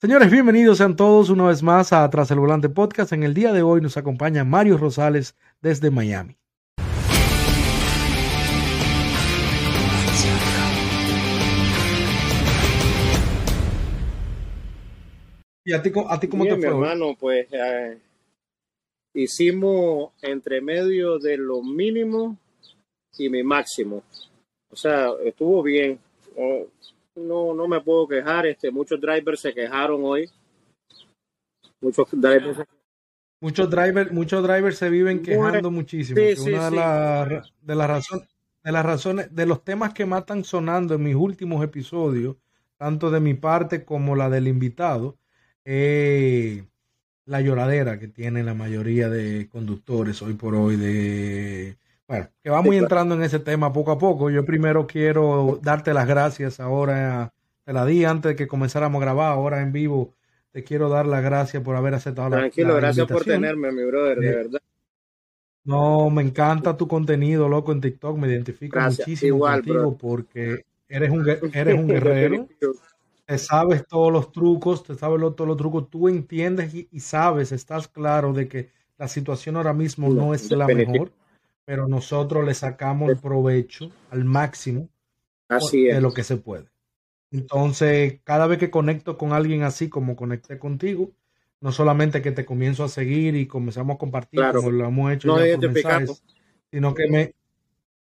Señores, bienvenidos sean todos una vez más a Tras el Volante Podcast. En el día de hoy nos acompaña Mario Rosales desde Miami. ¿Y a ti, a ti cómo Bien, te mi fue? hoy? hermano, pues eh, hicimos entre medio de lo mínimo y mi máximo. O sea, estuvo bien. Eh, No, no me puedo quejar. Este, muchos drivers se quejaron hoy. Muchos drivers. se- Muchos drivers, muchos drivers se viven quejando muchísimo. sí, que sí, una de sí. las de las razones, de las razones, de los temas que más están sonando en mis últimos episodios, tanto de mi parte como la del invitado, es la lloradera que tiene la mayoría de conductores hoy por hoy de bueno, que vamos Sí, claro. entrando en ese tema poco a poco. Yo primero quiero darte las gracias ahora, te la di antes de que comenzáramos a grabar, ahora en vivo. Te quiero dar las gracias por haber aceptado la, Tranquilo, la gracias por tenerme, mi brother, de Eh, verdad. No, me encanta tu contenido, loco, en TikTok. Me identifico Gracias. muchísimo Igual, contigo bro. porque eres un, eres un guerrero, te sabes todos los trucos, te sabes todos los trucos, tú entiendes y, y sabes, estás claro de que la situación ahora mismo no, es la mejor, pero nosotros le sacamos el provecho al máximo Así de es. lo que se puede. Entonces, cada vez que conecto con alguien así como conecté contigo, no solamente que te comienzo a seguir y comenzamos a compartir Claro. como lo hemos hecho Nos ya por mensajes, sino que me,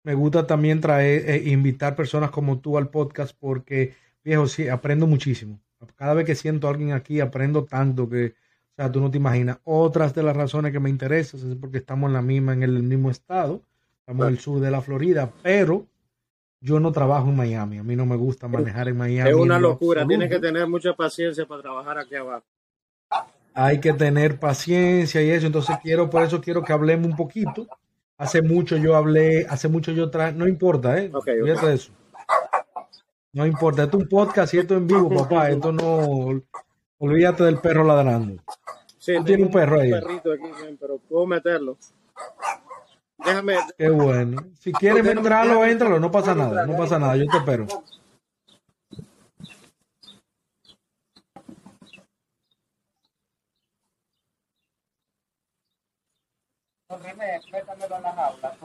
me gusta también traer, eh, invitar personas como tú al podcast porque, viejo, sí, aprendo muchísimo. Cada vez que siento a alguien aquí, aprendo tanto que, o sea, tú no te imaginas. Otras de las razones que me interesan es porque estamos en la misma, en el mismo estado, estamos en el sur de la Florida, pero yo no trabajo en Miami. A mí no me gusta manejar en Miami. Es una locura. Tienes que tener mucha paciencia para trabajar aquí abajo. Hay que tener paciencia y eso. Entonces quiero, por eso quiero que hablemos un poquito. Hace mucho yo hablé, hace mucho yo traje, no importa, ¿eh? Ok, Olvídate ok. de eso. No importa, esto es un podcast y esto en vivo, papá. Esto no, olvídate del perro ladrando. Sí, tienes tengo un perro ahí. perrito aquí, pero puedo meterlo. Déjame, Qué bueno. Si quieres entrarlo, éntralo, no pasa nada, no pasa nada, yo te espero. métamelo en la jaula.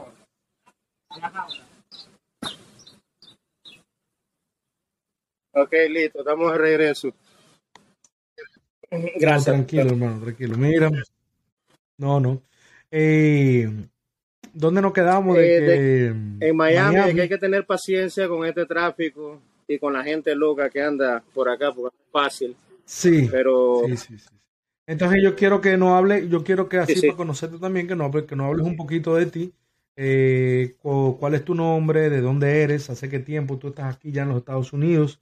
En la jaula. Ok, listo, estamos de regreso. No, Gracias. tranquilo, hermano, tranquilo. Mira, no, no. Eh, ¿Dónde nos quedamos de Eh, que En Miami, de que hay que tener paciencia con este tráfico y con la gente loca que anda por acá, porque es fácil. Sí, Pero sí, sí, sí. Entonces yo quiero que no hable, yo quiero que así Sí, sí. para conocerte también, que no, que no hables un poquito de ti. Eh, cu- ¿cuál es tu nombre? ¿De dónde eres? ¿Hace qué tiempo tú estás aquí ya en los Estados Unidos?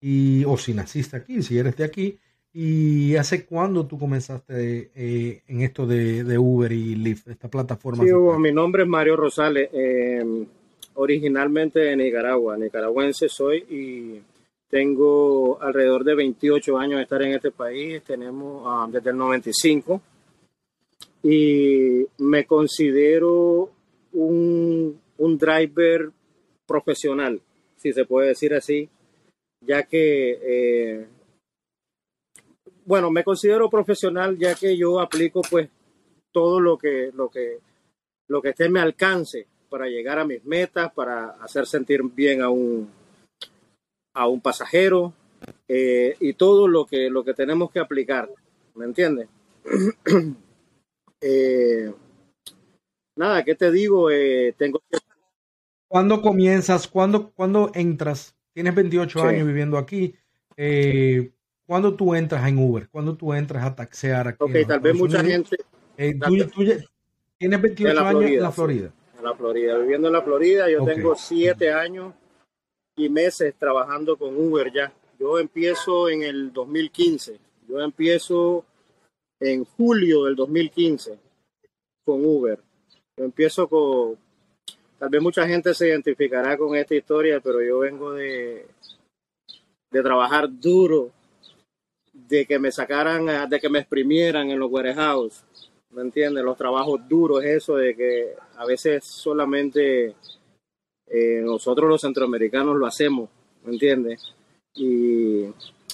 Y, o si naciste aquí, si eres de aquí. ¿Y hace cuándo tú comenzaste eh, en esto de, Uber y Lyft, esta plataforma? sí, Hugo, mi nombre es Mario Rosales, eh, originalmente de Nicaragua, nicaragüense soy y tengo alrededor de 28 años de estar en este país, tenemos ah, desde el 95 y me considero un, un driver profesional, si se puede decir así, ya que, eh, bueno, me considero profesional ya que yo aplico pues todo lo que, lo que, lo que esté en mi alcance para llegar a mis metas, para hacer sentir bien a un, a un pasajero eh, y todo lo que, lo que tenemos que aplicar, ¿me entiendes? Eh, nada, ¿qué te digo? Eh, tengo que ¿Cuándo comienzas? ¿Cuándo, cuándo entras? Tienes 28 Sí. años viviendo aquí. Eh, ¿Cuándo tú entras en Uber? ¿Cuándo tú entras a taxear aquí? Ok, en tal vez mucha Unidos? gente Eh, tú- tú tienes 28 En la años en Florida, la. Florida. en la Florida, viviendo en la Florida, yo tengo siete años y meses trabajando con Uber ya. Yo empiezo en el 2015, yo empiezo en julio del 2015 con Uber. Yo empiezo con, tal vez mucha gente se identificará con esta historia, pero yo vengo de, de trabajar duro, de que me sacaran, ah, de que me exprimieran en los warehouse. ¿Me entiendes? Los trabajos duros, eso de que a veces solamente eh, nosotros los centroamericanos lo hacemos, ¿me entiendes? Y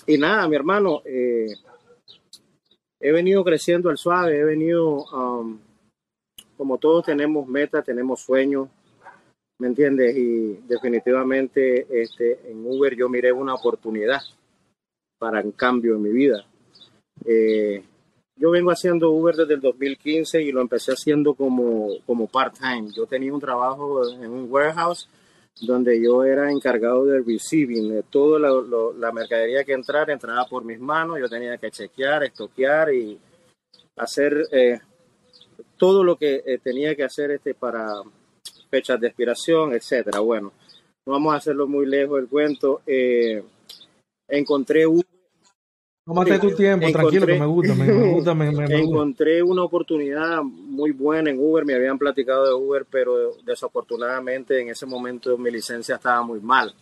y nada, mi hermano, eh, he venido creciendo al suave, he venido, um, como todos tenemos metas, tenemos sueños, ¿me entiendes? Y definitivamente este, en Uber yo miré una oportunidad para un cambio en mi vida. Eh, yo vengo haciendo Uber desde el 2015 y lo empecé haciendo como, como part-time. Yo tenía un trabajo en un warehouse donde yo era encargado del receiving, de toda la, mercadería que entrara, entraba por mis manos, yo tenía que chequear, estoquear y hacer eh, todo lo que eh, tenía que hacer este para fechas de expiración, etcétera. Bueno, no vamos a hacerlo muy lejos el cuento. Eh, encontré un Tómate tu tiempo, tranquilo, que me gusta, me, gusta, me, Encontré una oportunidad muy buena en Uber, me habían platicado de Uber, pero desafortunadamente en ese momento mi licencia estaba muy mal.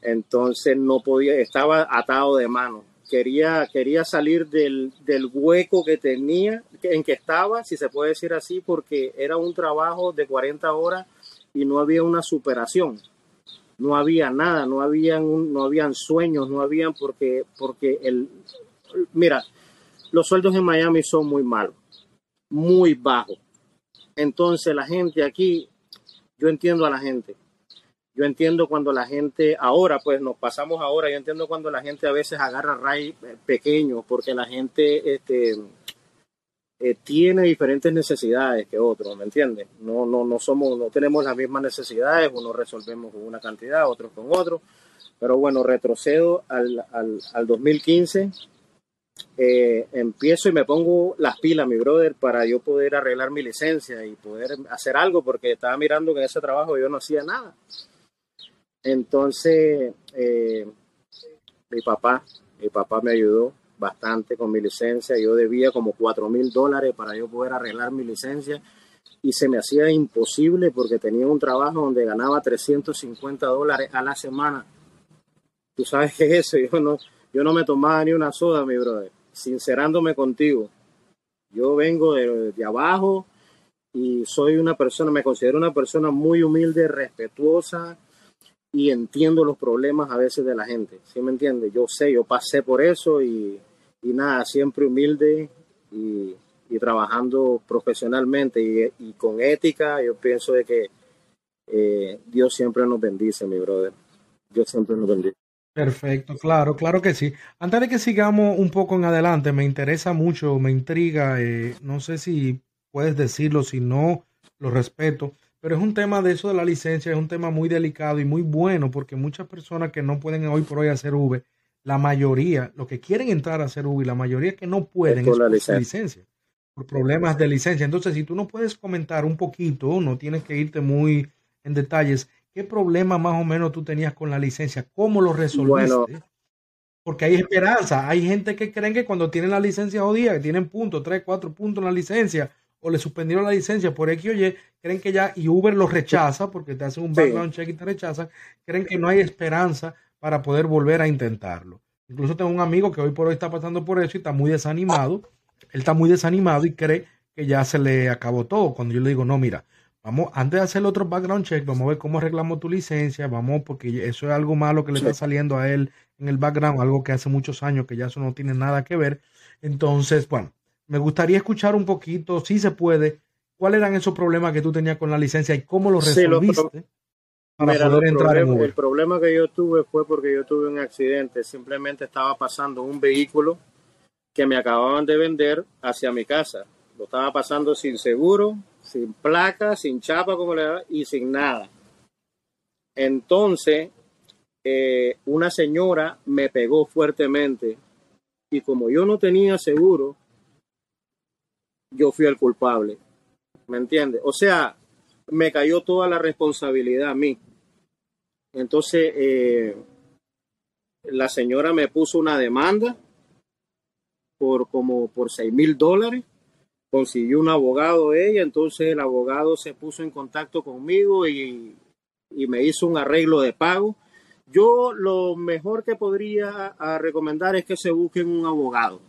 Entonces no podía, estaba atado de mano. Quería, quería salir del, del hueco que tenía, en que estaba, si se puede decir así, porque era un trabajo de 40 horas y no había una superación no había nada, no habían, no habían sueños, no habían porque, porque el, mira, los sueldos en Miami son muy malos, muy bajos. Entonces la gente aquí, yo entiendo a la gente. Yo entiendo cuando la gente, ahora pues nos pasamos ahora, yo entiendo cuando la gente a veces agarra ray pequeños porque la gente, este, eh, tiene diferentes necesidades que otros, ¿me entiendes? No, no, no somos, no tenemos las mismas necesidades, unos resolvemos con una cantidad, otros con otro. Pero bueno, retrocedo al, al, al 2015, eh, empiezo y me pongo las pilas, mi brother, para yo poder arreglar mi licencia y poder hacer algo, porque estaba mirando que en ese trabajo yo no hacía nada. Entonces, eh, mi papá, mi papá me ayudó, bastante con mi licencia. Yo debía como cuatro mil dólares para yo poder arreglar mi licencia y se me hacía imposible porque tenía un trabajo donde ganaba 350 dólares a la semana. Tú sabes qué es eso. Yo no, yo no me tomaba ni una soda, mi brother. Sincerándome contigo. Yo vengo de, de abajo y soy una persona, me considero una persona muy humilde, respetuosa, y entiendo los problemas a veces de la gente, ¿sí me entiende? Yo sé, yo pasé por eso y, y nada, siempre humilde y, trabajando profesionalmente y, y, con ética, yo pienso de que eh, Dios siempre nos bendice, mi brother. Dios siempre nos bendice. Perfecto, claro, claro que sí. Antes de que sigamos un poco en adelante, me interesa mucho, me intriga, eh, no sé si puedes decirlo, si no, lo respeto. Pero es un tema de eso de la licencia, es un tema muy delicado y muy bueno porque muchas personas que no pueden hoy por hoy hacer V, la mayoría, lo que quieren entrar a hacer V, la mayoría que no pueden es por la licencia. por problemas de licencia. Entonces, si tú no puedes comentar un poquito, no tienes que irte muy en detalles, ¿qué problema más o menos tú tenías con la licencia? ¿Cómo lo resolviste? porque hay esperanza. Hay gente que creen que cuando tienen la licencia jodida, que tienen puntos, tres, cuatro puntos en la licencia, o le suspendieron la licencia por X o Y, creen que ya, y Uber los rechaza porque te hacen un background check y te rechazan, creen que no hay esperanza para poder volver a intentarlo. Incluso tengo un amigo que hoy por hoy está pasando por eso y está muy desanimado. Él está muy desanimado y cree que ya se le acabó todo. Cuando yo le digo, no, mira, vamos, antes de hacer otro background check, vamos a ver cómo arreglamos tu licencia, vamos, porque eso es algo malo que le está saliendo a él en el background, algo que hace muchos años que ya eso no tiene nada que ver. Entonces, bueno, me gustaría escuchar un poquito, si se puede, cuáles eran esos problemas que tú tenías con la licencia y cómo los resolviste para poder entrar en El problema que yo tuve fue porque yo tuve un accidente. Simplemente estaba pasando un vehículo que me acababan de vender hacia mi casa. Lo estaba pasando sin seguro, sin placa, sin chapa, como le da, y sin nada. Entonces, eh, una señora me pegó fuertemente y como yo no tenía seguro, yo fui el culpable. ¿Me entiendes? O sea, me cayó toda la responsabilidad a mí. Entonces, eh, la señora me puso una demanda por como por seis mil dólares. Consiguió un abogado ella, entonces el abogado se puso en contacto conmigo y, y me hizo un arreglo de pago. Yo lo mejor que podría recomendar es que se busquen un abogado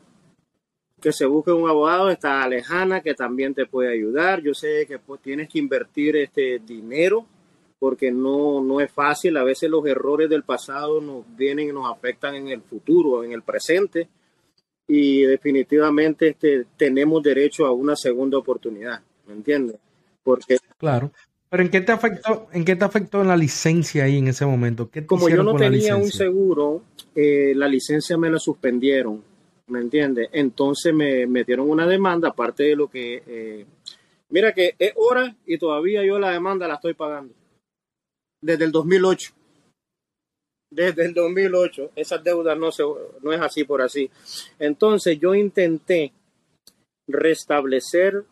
que se busque un abogado, está Alejana que también te puede ayudar. Yo sé que pues, tienes que invertir este dinero porque no, no es fácil. A veces los errores del pasado nos vienen y nos afectan en el futuro, en el presente. Y definitivamente este, tenemos derecho a una segunda oportunidad, ¿me entiendes? Porque claro. Pero ¿en qué te afectó, en qué te afectó la licencia ahí en ese momento? Como yo no tenía un seguro, eh, la licencia me la suspendieron, ¿me entiendes? Entonces me metieron una demanda, aparte de lo que... Eh, mira que es hora y todavía yo la demanda la estoy pagando. Desde el 2008. Desde el 2008. Esas deudas no, se, no es así por así. Entonces yo intenté restablecer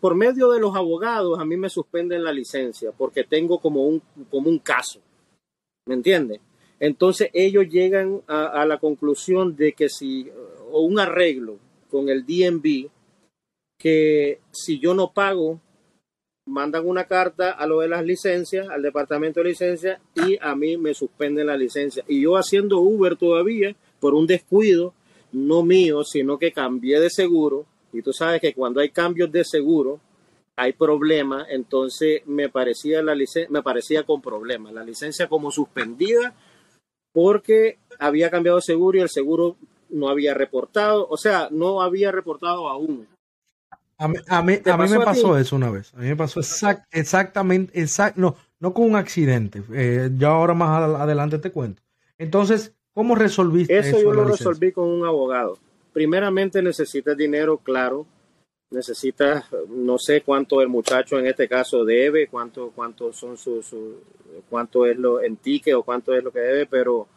por medio de los abogados a mí me suspenden la licencia porque tengo como un, como un caso, ¿me entiendes? Entonces ellos llegan a, la conclusión de que si, o un arreglo con el DNB, que si yo no pago, mandan una carta a lo de las licencias, al departamento de licencias, y a mí me suspenden la licencia. Y yo haciendo Uber todavía, por un descuido, no mío, sino que cambié de seguro, y tú sabes que cuando hay cambios de seguro, hay problemas, entonces me parecía, la me parecía con problemas. La licencia como suspendida porque había cambiado de seguro y el seguro no había reportado, o sea, no había reportado aún. A mí, a mí, me pasó eso una vez. A mí me pasó exactamente, no, no con un accidente. Eh, ya ahora más adelante te cuento. Entonces, ¿cómo resolviste eso? Eso yo lo resolví con un abogado primeramente necesitas dinero, claro. Necesitas, no sé cuánto el muchacho en este caso debe, cuánto, cuánto son sus, cuánto es lo en ticket o cuánto es lo que debe, pero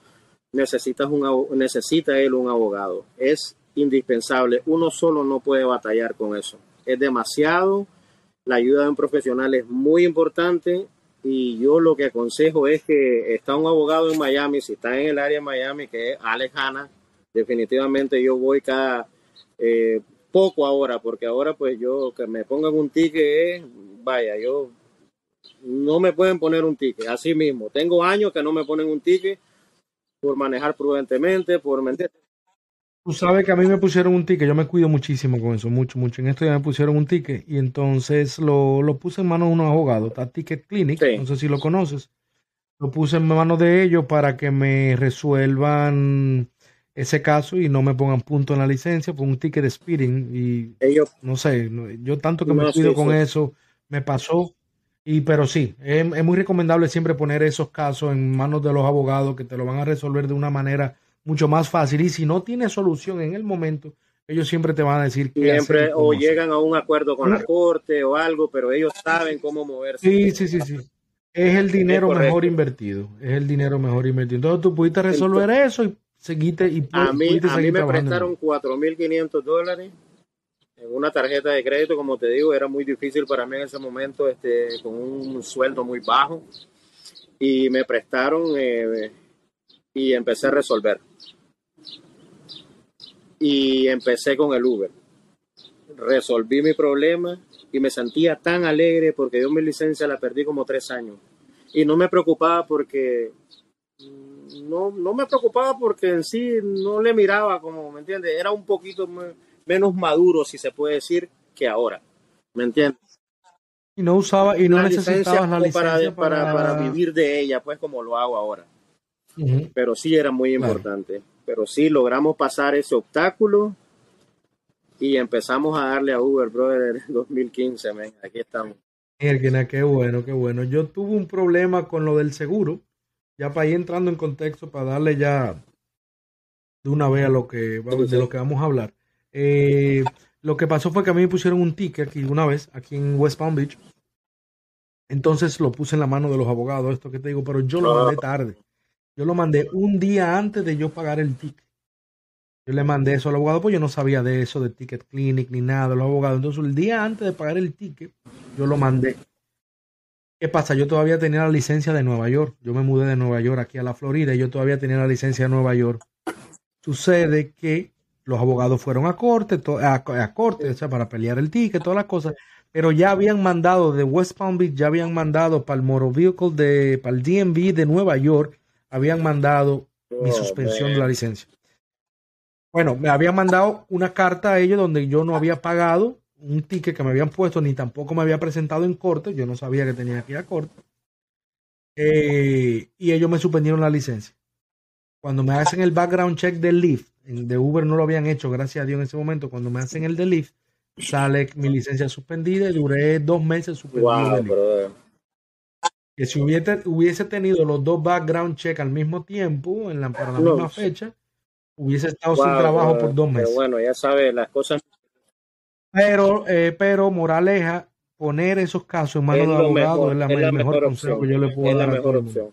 necesitas un, necesita él un abogado. Es indispensable. Uno solo no puede batallar con eso. Es demasiado. La ayuda de un profesional es muy importante y yo lo que aconsejo es que está un abogado en Miami, si está en el área de Miami, que es Alex Hanna, definitivamente yo voy cada eh, poco ahora, porque ahora pues yo que me pongan un ticket, vaya, yo no me pueden poner un ticket, así mismo. Tengo años que no me ponen un ticket por manejar prudentemente, por mentir. Tú sabes que a mí me pusieron un ticket, yo me cuido muchísimo con eso, mucho, mucho. En esto ya me pusieron un ticket y entonces lo, lo puse en manos de unos abogados, está Ticket Clinic, no sé si lo conoces. Lo puse en manos de ellos para que me resuelvan ese caso y no me pongan punto en la licencia por un ticket de speeding y Ellos, no sé, yo tanto que me cuido con eso, me pasó y pero sí, es, muy recomendable siempre poner esos casos en manos de los abogados que te lo van a resolver de una manera mucho más fácil y si no tiene solución en el momento, ellos siempre te van a decir que siempre o llegan a un acuerdo con la corte o algo, pero ellos saben cómo moverse. Sí, sí, sí, sí. Es el dinero mejor invertido, es el dinero mejor invertido. Entonces tú pudiste resolver eso y seguiste y a mí, a mí me prestaron 4.500 dólares en una tarjeta de crédito, como te digo, era muy difícil para mí en ese momento, este, con un sueldo muy bajo, y me prestaron eh, y empecé a resolver. Y empecé con el Uber. Resolví mi problema y me sentía tan alegre porque yo mi licencia la perdí como tres años. Y no me preocupaba porque no, no me preocupaba porque en sí no le miraba como, ¿me entiendes? Era un poquito menos maduro, si se puede decir, que ahora, ¿me entiendes? Y no usaba y no necesitaba la licencia para, para... vivir de ella, pues como lo hago ahora. Pero sí era muy importante. Pero sí logramos pasar ese obstáculo y empezamos a darle a Uber, brother, en 2015, aquí estamos. qué bueno, qué bueno. Yo tuve un problema con lo del seguro ya para ir entrando en contexto, para darle ya de una vez a lo que, de lo que vamos a hablar. Eh, lo que pasó fue que a mí me pusieron un ticket aquí una vez, aquí en West Palm Beach. Entonces lo puse en la mano de los abogados, esto que te digo, pero yo lo mandé tarde. Yo lo mandé un día antes de yo pagar el ticket. Yo le mandé eso al abogado, pues yo no sabía de eso, de Ticket Clinic ni nada los abogados. Entonces el día antes de pagar el ticket, yo lo mandé. ¿Qué pasa? Yo todavía tenía la licencia de Nueva York. Yo me mudé de Nueva York aquí a la Florida y yo todavía tenía la licencia de Nueva York. Sucede que los abogados fueron a corte, a, corte, o sea, para pelear el ticket, todas las cosas, pero ya habían mandado de West Palm Beach, ya habían mandado para el Motor Vehicle de, para el DMV de Nueva York, habían mandado mi oh, suspensión de la licencia. Bueno, me habían mandado una carta a ellos donde yo no había pagado un ticket que me habían puesto, ni tampoco me había presentado en corte, yo no sabía que tenía que ir a corte. Eh, y ellos me suspendieron la licencia. Cuando me hacen el background check del Lyft, de Uber no lo habían hecho, gracias a Dios en ese momento, cuando me hacen el de Lyft, sale mi licencia suspendida y duré dos meses suspendido. Que si hubiese, hubiese tenido los dos background check al mismo tiempo, en la, para la misma fecha, hubiese estado sin trabajo por dos meses. Pero bueno, ya sabes, las cosas. Pero, eh, pero Moraleja, poner esos casos en manos de abogados es la, mejor, consejo que yo le puedo dar. a todo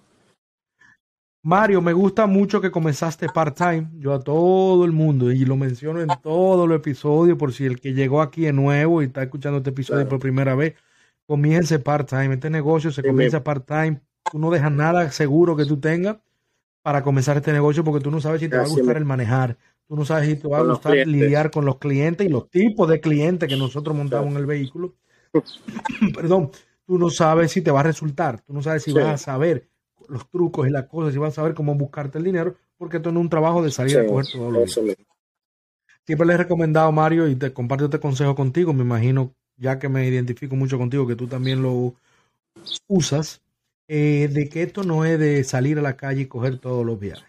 Mario, me gusta mucho que comenzaste part-time. Yo a todo el mundo, y lo menciono en todos los episodios, por si el que llegó aquí es nuevo y está escuchando este episodio por primera vez, comience part-time. Este negocio se comienza part-time. Tú no dejas nada seguro que tú tengas para comenzar este negocio porque tú no sabes si te va a gustar el manejar. Tú no sabes si te va a gustar lidiar con los clientes y los tipos de clientes que nosotros montamos en el vehículo. Perdón, tú no sabes si te va a resultar, tú no sabes si vas a saber los trucos y las cosas, si vas a saber cómo buscarte el dinero, porque esto no es un trabajo de salir a coger todo lo Siempre le he recomendado, Mario, y te comparto este consejo contigo, me imagino, ya que me identifico mucho contigo, que tú también lo usas, eh, de que esto no es de salir a la calle y coger todos los viajes.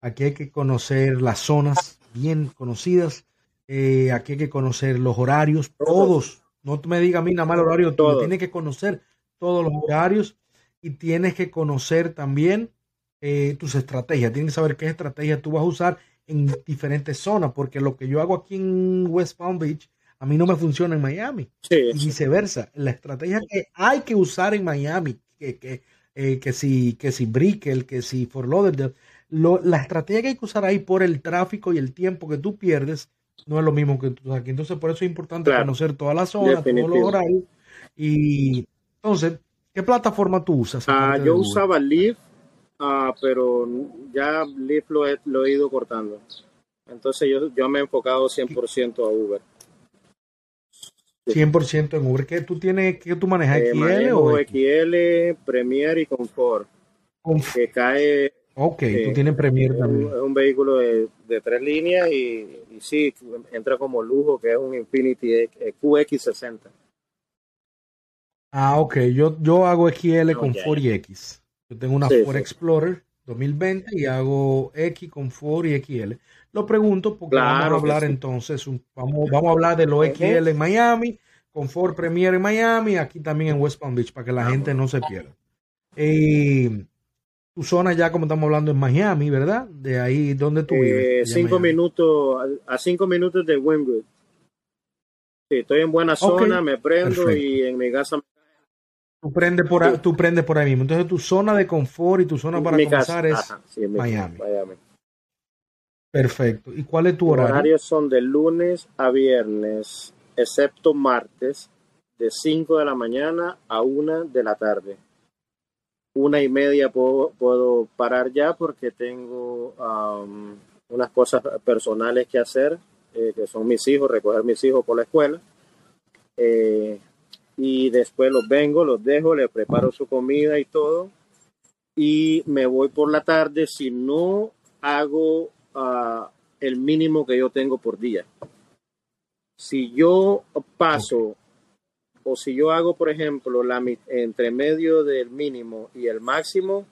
Aquí hay que conocer las zonas bien conocidas, eh, aquí hay que conocer los horarios, todos no me diga a mí nada más el horario, tú tienes que conocer todos los horarios y tienes que conocer también eh, tus estrategias. Tienes que saber qué estrategia tú vas a usar en diferentes zonas, porque lo que yo hago aquí en West Palm Beach, a mí no me funciona en Miami. y viceversa. La estrategia que hay que usar en Miami, que, que, eh, que si, que si Brickell, que si Fort Lauderdale, la estrategia que hay que usar ahí por el tráfico y el tiempo que tú pierdes, no es lo mismo que tú aquí. Entonces, por eso es importante conocer todas las zonas, todos los horarios. Y entonces, ¿qué plataforma tú usas? Ah, yo usaba Lyft, ah, pero ya Lyft lo he, lo he ido cortando. Entonces, yo, yo me he enfocado 100% a Uber. 100% en Uber. ¿Qué tú tienes, qué tú manejas? Eh, ¿XL o XL, Premier y Comfort? Que cae Ok, tú tienes Premier también. Es un, vehículo de, tres líneas y, y, sí, entra como lujo, que es un Infinity QX60. Ah, ok. Yo, yo hago XL con Ford y X. Yo tengo una Ford Explorer 2020 y hago X con Ford y XL. Lo pregunto porque vamos a hablar entonces, vamos, vamos a hablar de los XL en Miami, con Ford Premier en Miami, aquí también en West Palm Beach, para que la gente no se pierda. Eh, tu zona ya, como estamos hablando, en Miami, ¿verdad? De ahí, ¿dónde tú vives? Eh, cinco minutos, a cinco minutos de Wynwood. Sí, estoy en buena zona, me prendo y en mi casa Tú prendes, por ahí, tú prendes por ahí mismo. Entonces, tu zona de confort y tu zona para comenzar es Miami. Perfecto. ¿Y cuál es tu horario? Los horarios son de lunes a viernes, excepto martes, de 5 de la mañana a 1 de la tarde una y media puedo, puedo parar ya porque tengo unas cosas personales que hacer, eh, que son mis hijos, recoger mis hijos por la escuela. Eh, y después los vengo, los dejo, les preparo su comida y todo. Y me voy por la tarde si no hago ah, el mínimo que yo tengo por día. Si yo paso o si yo hago, por ejemplo, la entre medio del mínimo y el máximo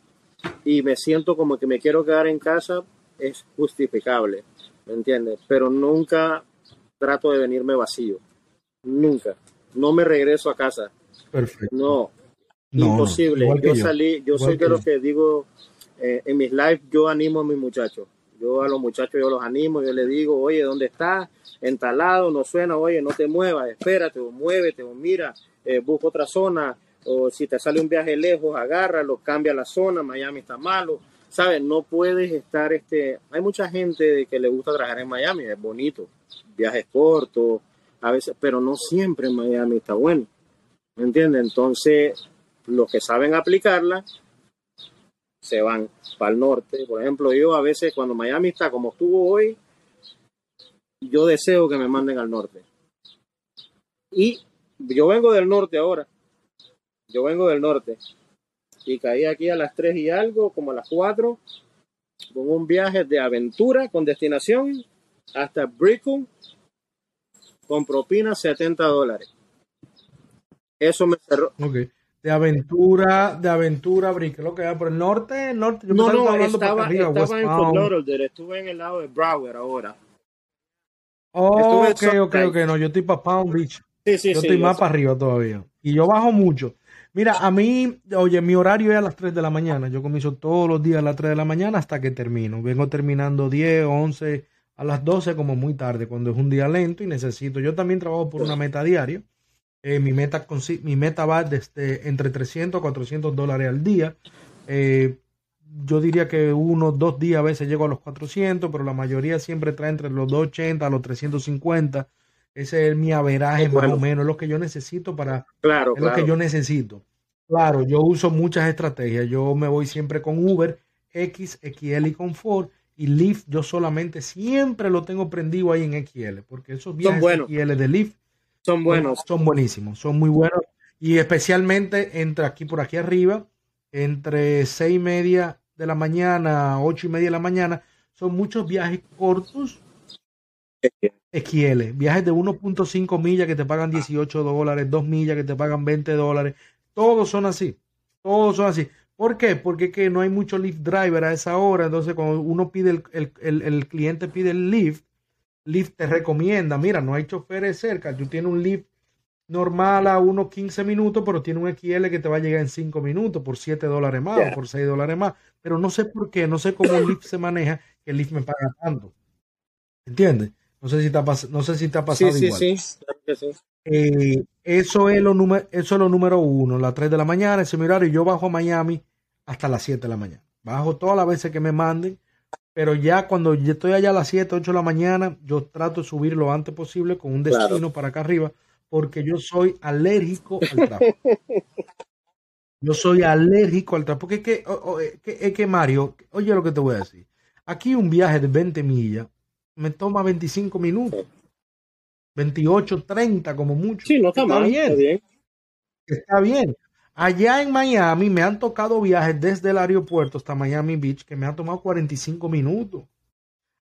y me siento como que me quiero quedar en casa, es justificable, ¿me entiendes? Pero nunca trato de venirme vacío, nunca. No me regreso a casa. Perfecto. No, imposible. Yo, salí, yo soy de los que digo, eh, en mis lives yo animo a mis muchachos. Yo a los muchachos yo los animo, yo les digo, oye, ¿dónde estás? Entalado, no suena, oye, no te muevas, espérate, o muévete, o mira, eh, busca otra zona, o si te sale un viaje lejos, agárralo, cambia la zona, Miami está malo, ¿sabes? No puedes estar, este, hay mucha gente que le gusta trabajar en Miami, es bonito, viajes cortos, a veces, pero no siempre Miami está bueno, ¿me entiendes? Entonces, los que saben aplicarla, se van para el norte. Por ejemplo, yo a veces cuando Miami está como estuvo hoy, yo deseo que me manden al norte. Y yo vengo del norte ahora. Yo vengo del norte. Y caí aquí a las 3 y algo, como a las 4, con un viaje de aventura con destinación hasta Brickell con propina 70 dólares. Eso me cerró. de aventura, de aventura, Brick, lo que va por el norte, el norte. Yo no, no, hablando estaba, arriba, estaba en Fort Lauderdale, estuve en el lado de Broward ahora. Oh, ok, ok, ok, no, yo estoy para Palm Beach. Sí, sí, yo estoy más para arriba todavía. Y yo bajo mucho. Mira, a mí, oye, mi horario es a las 3 de la mañana. Yo comienzo todos los días a las 3 de la mañana hasta que termino. Vengo terminando 10, 11, a las 12 como muy tarde, cuando es un día lento y necesito. Yo también trabajo por una meta diaria. Eh, mi, meta, mi meta va desde entre 300 a 400 dólares al día. Eh, yo diría que uno, dos días a veces llego a los 400, pero la mayoría siempre trae entre los 280 a los 350. Ese es mi averaje más o menos, es lo que yo necesito para... Claro, es lo que yo necesito. Claro, yo uso muchas estrategias. Yo me voy siempre con Uber, X, XL y Confort. Y Lyft yo solamente siempre lo tengo prendido ahí en XL, porque esos viajes XL de Lyft son buenos. Son, buenísimos, son muy buenos. Y especialmente entre aquí por aquí arriba, entre seis y media de la mañana, ocho y media de la mañana, son muchos viajes cortos. XL, viajes de 1.5 millas que te pagan 18 dólares, 2 millas que te pagan 20 dólares, todos son así, todos son así. ¿Por qué? Porque que no hay mucho Lyft driver a esa hora, entonces cuando uno pide, el, el, el, cliente pide el Lyft, Lyft te recomienda, mira, no hay choferes cerca, tú tienes un Lyft normal a unos 15 minutos, pero tiene un XL que te va a llegar en 5 minutos por 7 dólares más o por 6 dólares más. Pero no sé por qué, no sé cómo el Lyft se maneja, que el Lyft me paga tanto. ¿Entiendes? No sé si te ha, no sé si te ha pasado sí, igual. Sí, sí, claro sí. Eh, eso, es lo número, eso es lo número uno, las 3 de la mañana, ese mi horario, yo bajo a Miami hasta las 7 de la mañana. Bajo todas las veces que me manden, pero ya cuando yo estoy allá a las 7, 8 de la mañana, yo trato de subir lo antes posible con un destino para acá arriba, porque yo soy alérgico al tráfico. yo soy alérgico al tráfico, porque es que, es que, es que Mario, oye lo que te voy a decir. Aquí un viaje de 20 millas me toma 25 minutos. 28, 30 como mucho. Sí, no está, mal, bien. Está bien. Está bien. Allá en Miami me han tocado viajes desde el aeropuerto hasta Miami Beach que me han tomado 45 minutos.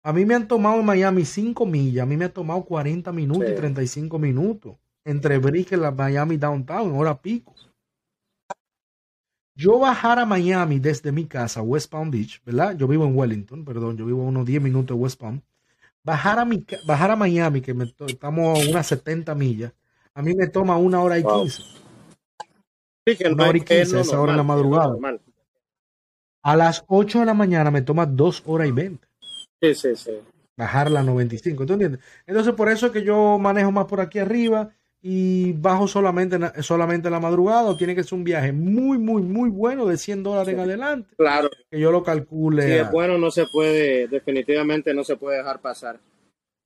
A mí me han tomado en Miami 5 millas, a mí me ha tomado 40 minutos y 35 minutos entre Brick y la Miami Downtown, hora pico. Yo bajar a Miami desde mi casa, West Palm Beach, ¿verdad? Yo vivo en Wellington, perdón, yo vivo unos 10 minutos de West Palm. Bajar a, mi, bajar a Miami, que estamos a unas 70 millas, a mí me toma una hora y 15. Una hora y 15 esa hora en la madrugada. A las 8 de la mañana me toma 2 horas y 20. Sí, sí, sí. Bajar la 95, ¿tú entiendes? Entonces, por eso es que yo manejo más por aquí arriba y bajo solamente, solamente en la madrugada o tiene que ser un viaje muy, muy, muy bueno de 100 dólares en adelante. Claro. Que yo lo calcule. Si es bueno, no se puede, definitivamente no se puede dejar pasar.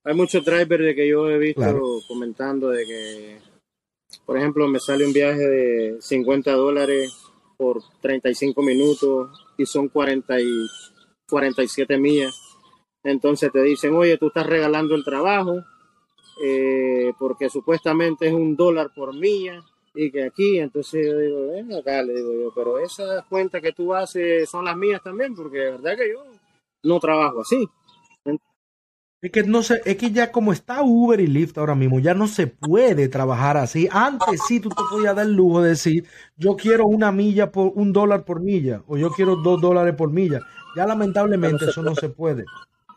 Hay muchos drivers de que yo he visto comentando de que, por ejemplo, me sale un viaje de 50 dólares por 35 minutos y son 40 y 47 millas. Entonces te dicen, oye, tú estás regalando el trabajo, eh, porque supuestamente es un dólar por milla y que aquí, entonces yo digo, ven acá, le digo yo, pero esas cuentas que tú haces son las mías también, porque de verdad que yo no trabajo así. Es que no sé, es que ya como está Uber y Lyft ahora mismo, ya no se puede trabajar así. Antes sí tú te podías dar el lujo de decir, yo quiero una milla por un dólar por milla, o yo quiero dos dólares por milla. Ya lamentablemente eso no se puede.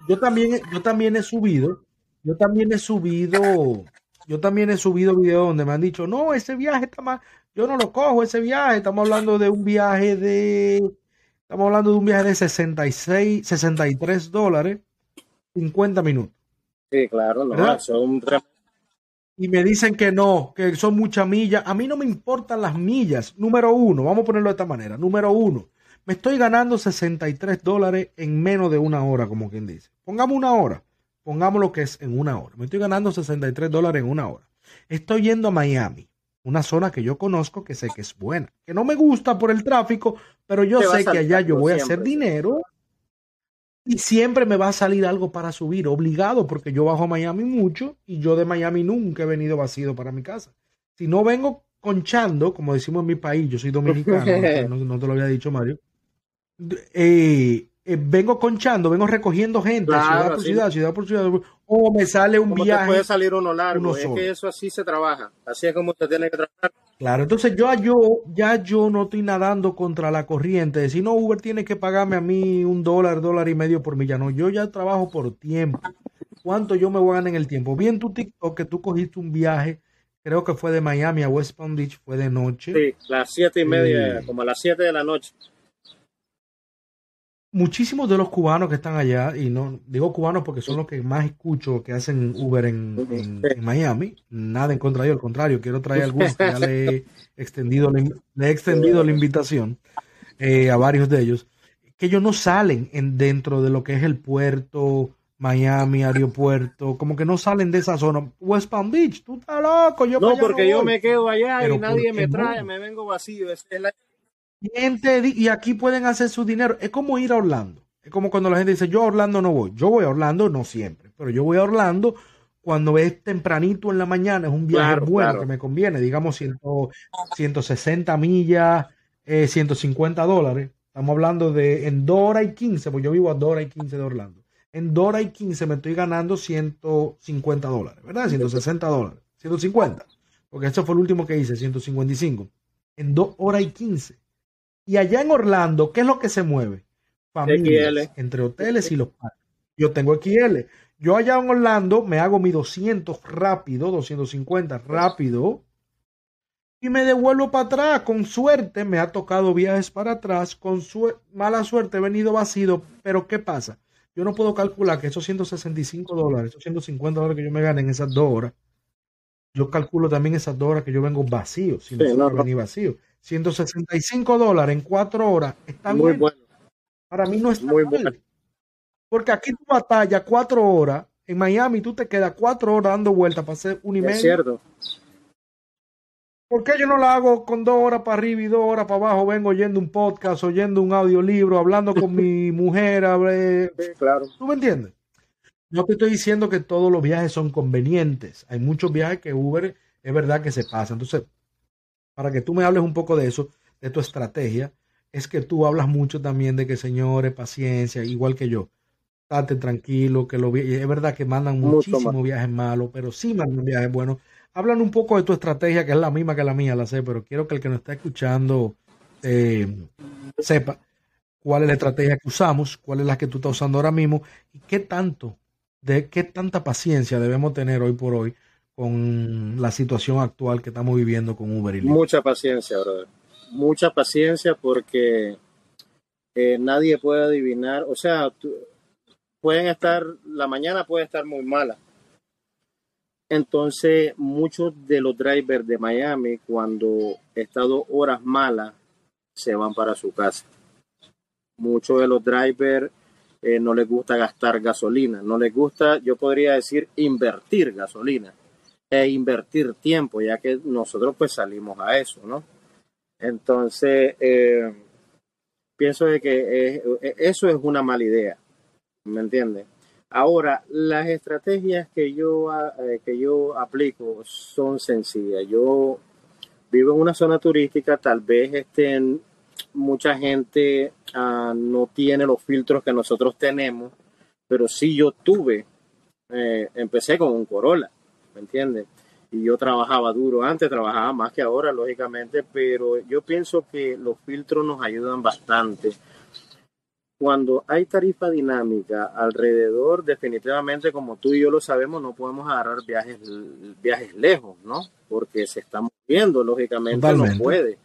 Yo también, yo también he subido yo también he subido, yo también he subido videos donde me han dicho, no, ese viaje está mal, yo no lo cojo, ese viaje, estamos hablando de un viaje de, estamos hablando de un viaje de 66, 63 dólares, 50 minutos. Sí, claro, no, son y me dicen que no, que son muchas millas. A mí no me importan las millas. Número uno, vamos a ponerlo de esta manera. Número uno, me estoy ganando 63 dólares en menos de una hora, como quien dice. Pongamos una hora pongamos lo que es en una hora. Me estoy ganando 63 dólares en una hora. Estoy yendo a Miami, una zona que yo conozco, que sé que es buena, que no me gusta por el tráfico, pero yo sé que allá yo voy a hacer dinero y siempre me va a salir algo para subir, obligado, porque yo bajo a Miami mucho y yo de Miami nunca he venido vacío para mi casa. Si no vengo conchando, como decimos en mi país, yo soy dominicano, no, te lo había dicho Mario, eh, eh, vengo conchando, vengo recogiendo gente, ciudad por ciudad, ciudad por ciudad, o me sale un viaje. puede salir uno largo, es que eso así se trabaja, así es como usted tiene que trabajar. Claro, entonces yo, yo ya yo no estoy nadando contra la corriente. Si no, Uber tiene que pagarme a mí un dólar, dólar y medio por milla. No, yo ya trabajo por tiempo. ¿Cuánto yo me voy a ganar en el tiempo? Vi en tu TikTok que tú cogiste un viaje, creo que fue de Miami a West Palm Beach, fue de noche. Sí, las siete y media, como a las siete de la noche muchísimos de los cubanos que están allá, y no digo cubanos porque son los que más escucho que hacen Uber en, Miami, nada en contra de ellos, al contrario, quiero traer algunos que ya le he extendido, le, he extendido la invitación eh, a varios de ellos, que ellos no salen en, dentro de lo que es el puerto, Miami, aeropuerto, como que no salen de esa zona. West Palm Beach, tú estás loco, yo No, porque yo me quedo allá y nadie me trae, me vengo vacío. es la y aquí pueden hacer su dinero. Es como ir a Orlando. Es como cuando la gente dice, yo a Orlando no voy. Yo voy a Orlando, no siempre, pero yo voy a Orlando cuando es tempranito en la mañana, es un viaje bueno que me conviene, digamos 160 millas, 150 eh, dólares. Estamos hablando de en 2 horas y 15, pues yo vivo a 2 horas y 15 de Orlando. En 2 horas y 15 me estoy ganando 150 dólares, ¿verdad? 160 dólares, 150, porque eso fue el último que hice, 155. En 2 horas y 15 y allá en Orlando, ¿qué es lo que se mueve? Familias, entre hoteles y los parques. Yo tengo XL. Yo allá en Orlando me hago mi 200 rápido, 250 rápido, y me devuelvo para atrás. Con suerte me ha tocado viajes para atrás, con mala suerte he venido vacío, pero ¿qué pasa? Yo no puedo calcular que esos 165 dólares, esos 150 dólares que yo me gane en esas dos horas, yo calculo también esas dos horas que yo vengo vacío, si no, no, vacío. 165 dólares en cuatro horas está muy bueno. Para mí no es muy bueno. Porque aquí tú batallas cuatro horas. En Miami tú te quedas cuatro horas dando vueltas para hacer un y medio. Es cierto. ¿Por qué yo no la hago con dos horas para arriba y dos horas para abajo? Vengo oyendo un podcast, oyendo un audiolibro, hablando con mi mujer. claro. ¿Tú me entiendes? No te estoy diciendo que todos los viajes son convenientes. Hay muchos viajes que Uber es verdad que se pasa. Entonces, para que tú me hables un poco de eso, de tu estrategia, es que tú hablas mucho también de que señores, paciencia, igual que yo. Estate tranquilo, que lo es verdad que mandan muchísimos viajes malos, pero sí mandan viajes buenos. Hablan un poco de tu estrategia, que es la misma que la mía, la sé, pero quiero que el que nos está escuchando eh, sepa cuál es la estrategia que usamos, cuál es la que tú estás usando ahora mismo y qué tanto, de qué tanta paciencia debemos tener hoy por hoy con la situación actual que estamos viviendo con Uber y Mucha paciencia, brother. Mucha paciencia porque eh, nadie puede adivinar, o sea, pueden estar, la mañana puede estar muy mala. Entonces, muchos de los drivers de Miami, cuando estado horas malas, se van para su casa. Muchos de los drivers eh, no les gusta gastar gasolina, no les gusta, yo podría decir, invertir gasolina e invertir tiempo, ya que nosotros pues salimos a eso, ¿no? Entonces, eh, pienso de que eh, eso es una mala idea, ¿me entiendes? Ahora, las estrategias que yo, eh, que yo aplico son sencillas. Yo vivo en una zona turística, tal vez estén, mucha gente ah, no tiene los filtros que nosotros tenemos, pero sí yo tuve, empecé con un Corolla ¿me entiendes? Y yo trabajaba duro antes, trabajaba más que ahora, lógicamente, pero yo pienso que los filtros nos ayudan bastante. Cuando hay tarifa dinámica alrededor, definitivamente, como tú y yo lo sabemos, no podemos agarrar viajes, viajes lejos, ¿no? Porque se está moviendo, lógicamente no puede.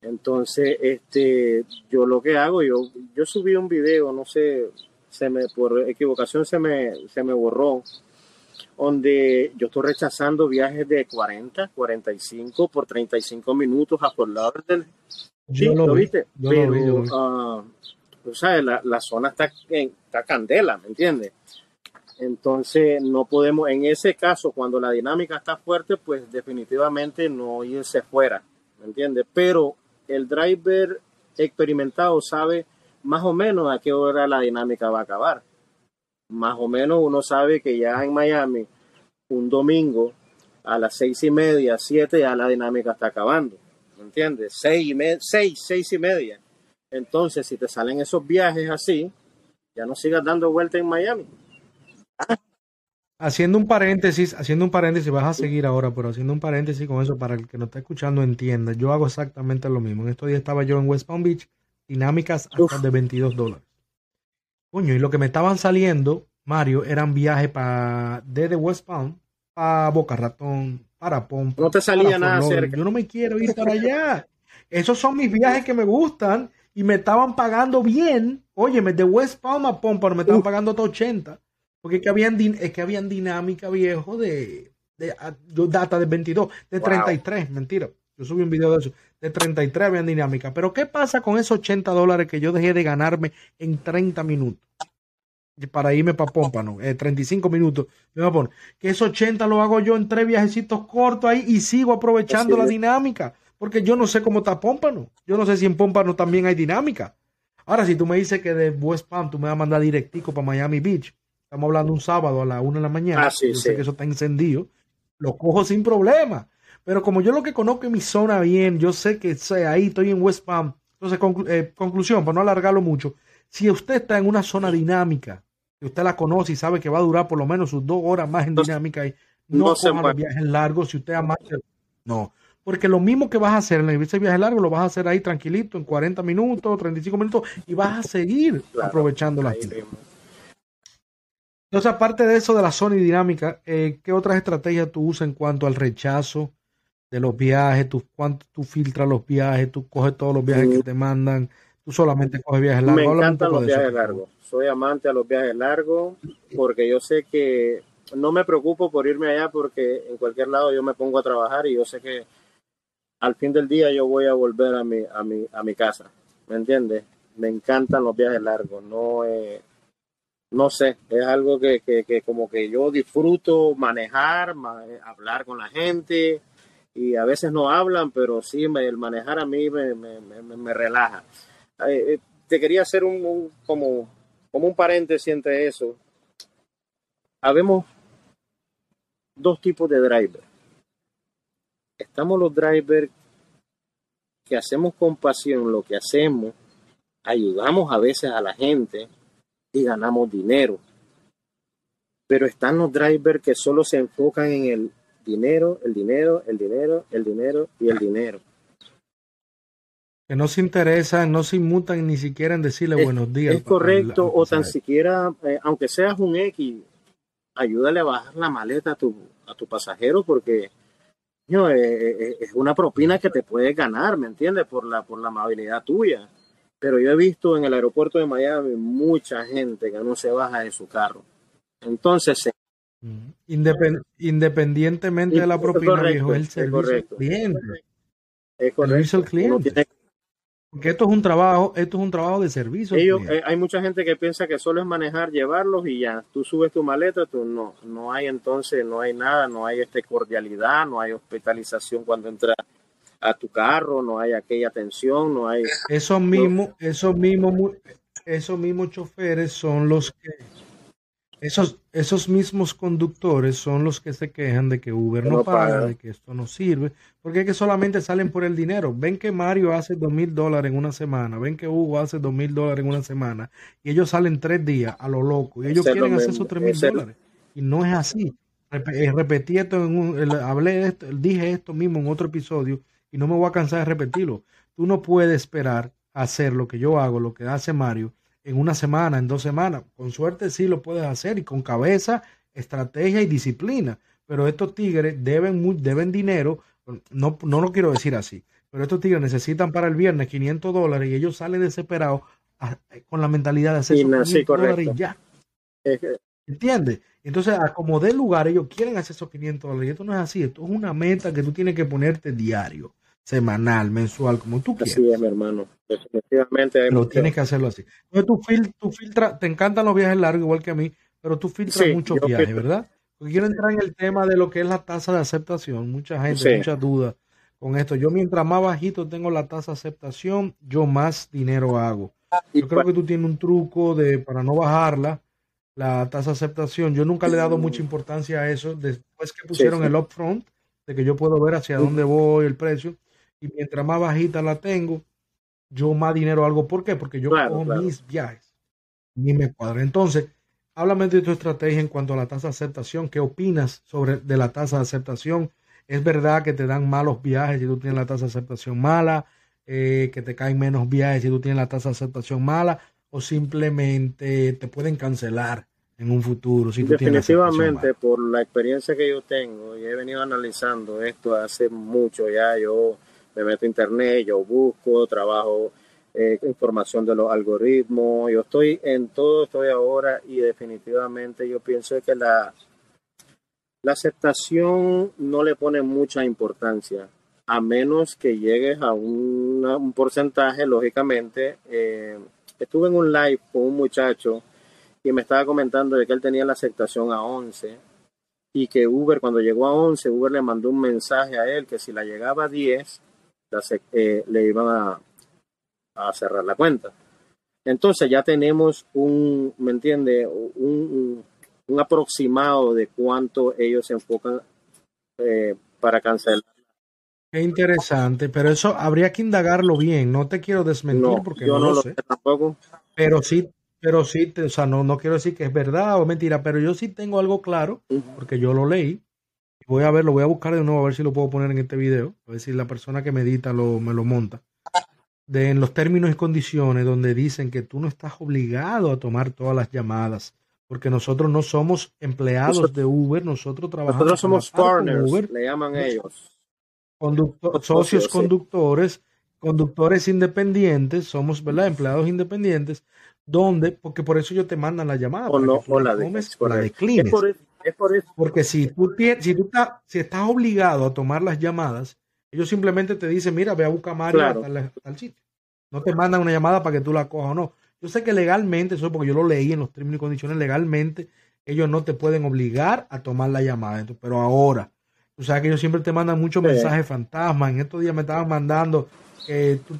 Entonces, este, yo lo que hago, yo, yo subí un video, no sé, se me, por equivocación se me, se me borró, donde yo estoy rechazando viajes de 40, 45 por 35 minutos a por lado del... Sí, lo, viste, pero, ah, la, la, zona está, en, está candela, ¿me entiendes? Entonces no podemos, en ese caso, cuando la dinámica está fuerte, pues definitivamente no irse fuera, ¿me entiendes? Pero el driver experimentado sabe más o menos a qué hora la dinámica va a acabar más o menos uno sabe que ya en Miami, un domingo a las seis y media, siete, ya la dinámica está acabando. ¿Me entiendes? Seis, y seis, seis y media. Entonces, si te salen esos viajes así, ya no sigas dando vuelta en Miami. haciendo un paréntesis, haciendo un paréntesis, vas a seguir ahora, pero haciendo un paréntesis con eso para el que no está escuchando entienda. Yo hago exactamente lo mismo. En estos días estaba yo en West Palm Beach, dinámicas hasta de 22 dólares. Coño, y lo que me estaban saliendo, Mario, eran viajes para desde West Palm para Boca Ratón, para Pompa. No te salía nada cerca. Yo no me quiero ir para allá. Esos son mis viajes que me gustan y me estaban pagando bien. Óyeme, de West Palm a Pompa me estaban pagando hasta 80. Porque es que habían, es que habían dinámica viejo de, de, data de 22, de 33, mentira. Yo subí un video de eso. De 33 habían dinámica. Pero ¿qué pasa con esos 80 dólares que yo dejé de ganarme en 30 minutos? Para irme para Pómpano, eh, 35 minutos. Me voy a poner. Que esos 80 lo hago yo en tres viajecitos cortos ahí y sigo aprovechando la dinámica. Porque yo no sé cómo está Pómpano. Yo no sé si en Pómpano también hay dinámica. Ahora, si tú me dices que de West Palm tú me vas a mandar directico para Miami Beach, estamos hablando un sábado a la una de la mañana, ah, yo sé que eso está encendido, lo cojo sin problema. Pero como yo lo que conozco en mi zona bien, yo sé que ahí estoy en West Palm. Entonces, eh, conclusión, para no alargarlo mucho, si usted está en una zona dinámica, que usted la conoce y sabe que va a durar por lo menos sus dos horas más en dinámica, y no, no coja los viajes largos si usted ama. No, porque lo mismo que vas a hacer en ese viaje largo, lo vas a hacer ahí tranquilito, en 40 minutos, 35 minutos, y vas a seguir aprovechando la gente. Entonces, aparte de eso de la zona y dinámica, eh, ¿qué otras estrategias tú usas en cuanto al rechazo de los viajes? ¿Tú, cuánto, tú filtras los viajes? ¿Tú coges todos los viajes que te mandan? ¿Tú solamente coges viajes largos? Me encantan los viajes largos. Soy amante a los viajes largos porque yo sé que no me preocupo por irme allá porque en cualquier lado yo me pongo a trabajar y yo sé que al fin del día yo voy a volver a mi, a mi, a mi casa. ¿Me entiendes? Me encantan los viajes largos. No, eh, no sé, es algo que, que, como que yo disfruto manejar, hablar con la gente y a veces no hablan, pero sí, el manejar a mí me, me, me, relaja. Eh, te quería hacer un, como, como un paréntesis entre eso. Habemos dos tipos de drivers. Estamos los drivers que hacemos con pasión lo que hacemos, ayudamos a veces a la gente, y ganamos dinero. Pero están los drivers que solo se enfocan en el dinero, el dinero, el dinero, el dinero y el dinero. Que no se interesan, no se inmutan ni siquiera en decirle buenos días. Es correcto, o tan siquiera, eh, aunque seas un X, ayúdale a bajar la maleta a tu, a tu pasajero porque no, eh, eh, es una propina que te puedes ganar, ¿me entiendes? Por la, por la amabilidad tuya pero yo he visto en el aeropuerto de Miami mucha gente que no se baja de su carro. Entonces, independientemente de la propina, viejo, el servicio al cliente. Es correcto. El cliente. Porque esto es un trabajo, esto es un trabajo de servicio. Eh, hay mucha gente que piensa que solo es manejar, llevarlos y ya. Tú subes tu maleta, tú no, no hay entonces, no hay nada, no hay este cordialidad, no hay hospitalización cuando entras a tu carro, no hay aquella atención, no hay... Esos mismos, esos mismos, esos mismos choferes son los que... Esos, esos mismos conductores son los que se quejan de que Uber no, paga, de que esto no sirve, porque es que solamente salen por el dinero. Ven que Mario hace dos mil dólares en una semana, ven que Hugo hace dos mil dólares en una semana, y ellos salen tres días a lo loco, y ellos quieren hacer esos tres mil dólares. Y no es así. Eh, repetí esto, en un, hablé de esto, dije esto mismo en otro episodio, y no me voy a cansar de repetirlo. Tú no puedes esperar hacer lo que yo hago, lo que hace Mario, en una semana, en dos semanas. Con suerte sí lo puedes hacer y con cabeza, estrategia y disciplina. Pero estos tigres deben, deben dinero, no, no lo quiero decir así, pero estos tigres necesitan para el viernes 500 dólares y ellos salen desesperados con la mentalidad de hacer sí, 500 dólares y ya. ¿Entiendes? Entonces, a como de lugar, ellos quieren hacer esos 500 dólares. Y esto no es así. Esto es una meta que tú tienes que ponerte diario semanal, mensual, como tú quieras. Así es, mi hermano. Definitivamente. Lo tienes que hacerlo así. Entonces, tú, fil tú filtras, te encantan los viajes largos igual que a mí, pero tú filtras muchos viajes, ¿verdad? Porque quiero entrar en el tema de lo que es la tasa de aceptación. Mucha gente, muchas dudas con esto. Yo mientras más bajito tengo la tasa de aceptación, yo más dinero hago. Yo creo que tú tienes un truco de para no bajarla, la tasa de aceptación. Yo nunca le he dado mucha importancia a eso. Después que pusieron el upfront, de que yo puedo ver hacia dónde voy, el precio, y mientras más bajita la tengo, yo más dinero hago. ¿Por qué? Porque yo cojo mis viajes. Ni me cuadro. Entonces, háblame de tu estrategia en cuanto a la tasa de aceptación. ¿Qué opinas sobre de la tasa de aceptación? ¿Es verdad que te dan malos viajes si tú tienes la tasa de aceptación mala? Eh, ¿Que te caen menos viajes si tú tienes la tasa de aceptación mala? ¿O simplemente te pueden cancelar en un futuro si tú Definitivamente, por la experiencia que yo tengo y he venido analizando esto hace mucho ya, yo me meto a internet, yo busco, trabajo eh, información de los algoritmos, yo estoy en todo, estoy ahora y definitivamente yo pienso que la, la aceptación no le pone mucha importancia, a menos que llegues a un porcentaje, lógicamente. Eh, estuve en un live con un muchacho y me estaba comentando de que él tenía la aceptación a 11 y que Uber cuando llegó a 11, Uber le mandó un mensaje a él que si la llegaba a 10, eh, le iban a, a, cerrar la cuenta. Entonces ya tenemos un, ¿me entiende? Un, un, aproximado de cuánto ellos se enfocan eh, para cancelar. Qué interesante, pero eso habría que indagarlo bien. No te quiero desmentir porque no, lo sé. Tampoco. Pero sí, pero sí, o sea, no, no quiero decir que es verdad o mentira, pero yo sí tengo algo claro porque yo lo leí Voy a ver, lo voy a buscar de nuevo a ver si lo puedo poner en este video, a ver si la persona que me edita lo, me lo monta. De, en los términos y condiciones donde dicen que tú no estás obligado a tomar todas las llamadas, porque nosotros no somos empleados de Uber, nosotros trabajamos. Nosotros somos partners, Uber, le llaman ellos. socios, conductores, conductores independientes, somos ¿verdad? empleados independientes, donde, porque por eso ellos te mandan la llamada. O, no, o la, de, la declines. Porque si tú, si tú estás, si estás obligado a tomar las llamadas, ellos simplemente te dicen, mira, ve a buscar a Mario al, sitio. No te mandan una llamada para que tú la cojas o no. Yo sé que legalmente, eso es porque yo lo leí en los términos y condiciones, legalmente ellos no te pueden obligar a tomar la llamada. pero ahora, tú sabes que ellos siempre te mandan muchos mensajes fantasmas. En estos días me estaban mandando que tú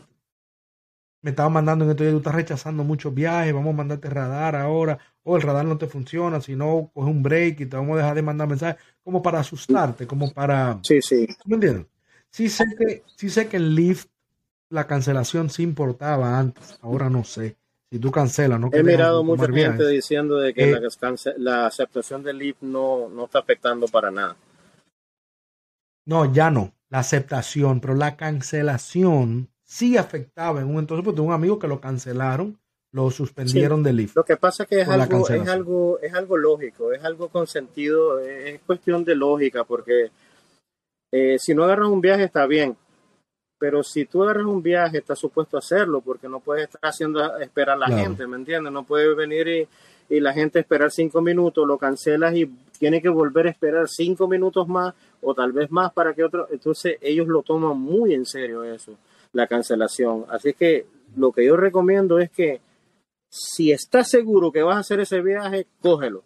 me estaban mandando en estos días, tú estás rechazando muchos viajes, vamos a mandarte radar ahora, o el radar no te funciona, si no, coge un break y te vamos a dejar de mandar mensajes, como para asustarte, como para... Sí, sí. ¿Me entiendes? Sí sé que, sí sé que el Lyft, la cancelación sí importaba antes, ahora no sé. Si tú cancelas, ¿no? He mirado mucha gente diciendo de que eh, la, la, aceptación del Lyft no, no está afectando para nada. No, ya no, la aceptación, pero la cancelación sí afectaba en un entonces, porque un amigo que lo cancelaron, lo suspendieron del IF. Lo que pasa que es algo, es algo, es algo lógico, es algo con sentido, es cuestión de lógica, porque eh, si no agarras un viaje está bien, pero si tú agarras un viaje estás supuesto a hacerlo, porque no puedes estar haciendo esperar a la gente, ¿me entiendes? No puedes venir y, y la gente esperar cinco minutos, lo cancelas y tiene que volver a esperar cinco minutos más o tal vez más para que otro, entonces ellos lo toman muy en serio eso la cancelación. Así que lo que yo recomiendo es que si estás seguro que vas a hacer ese viaje, cógelo.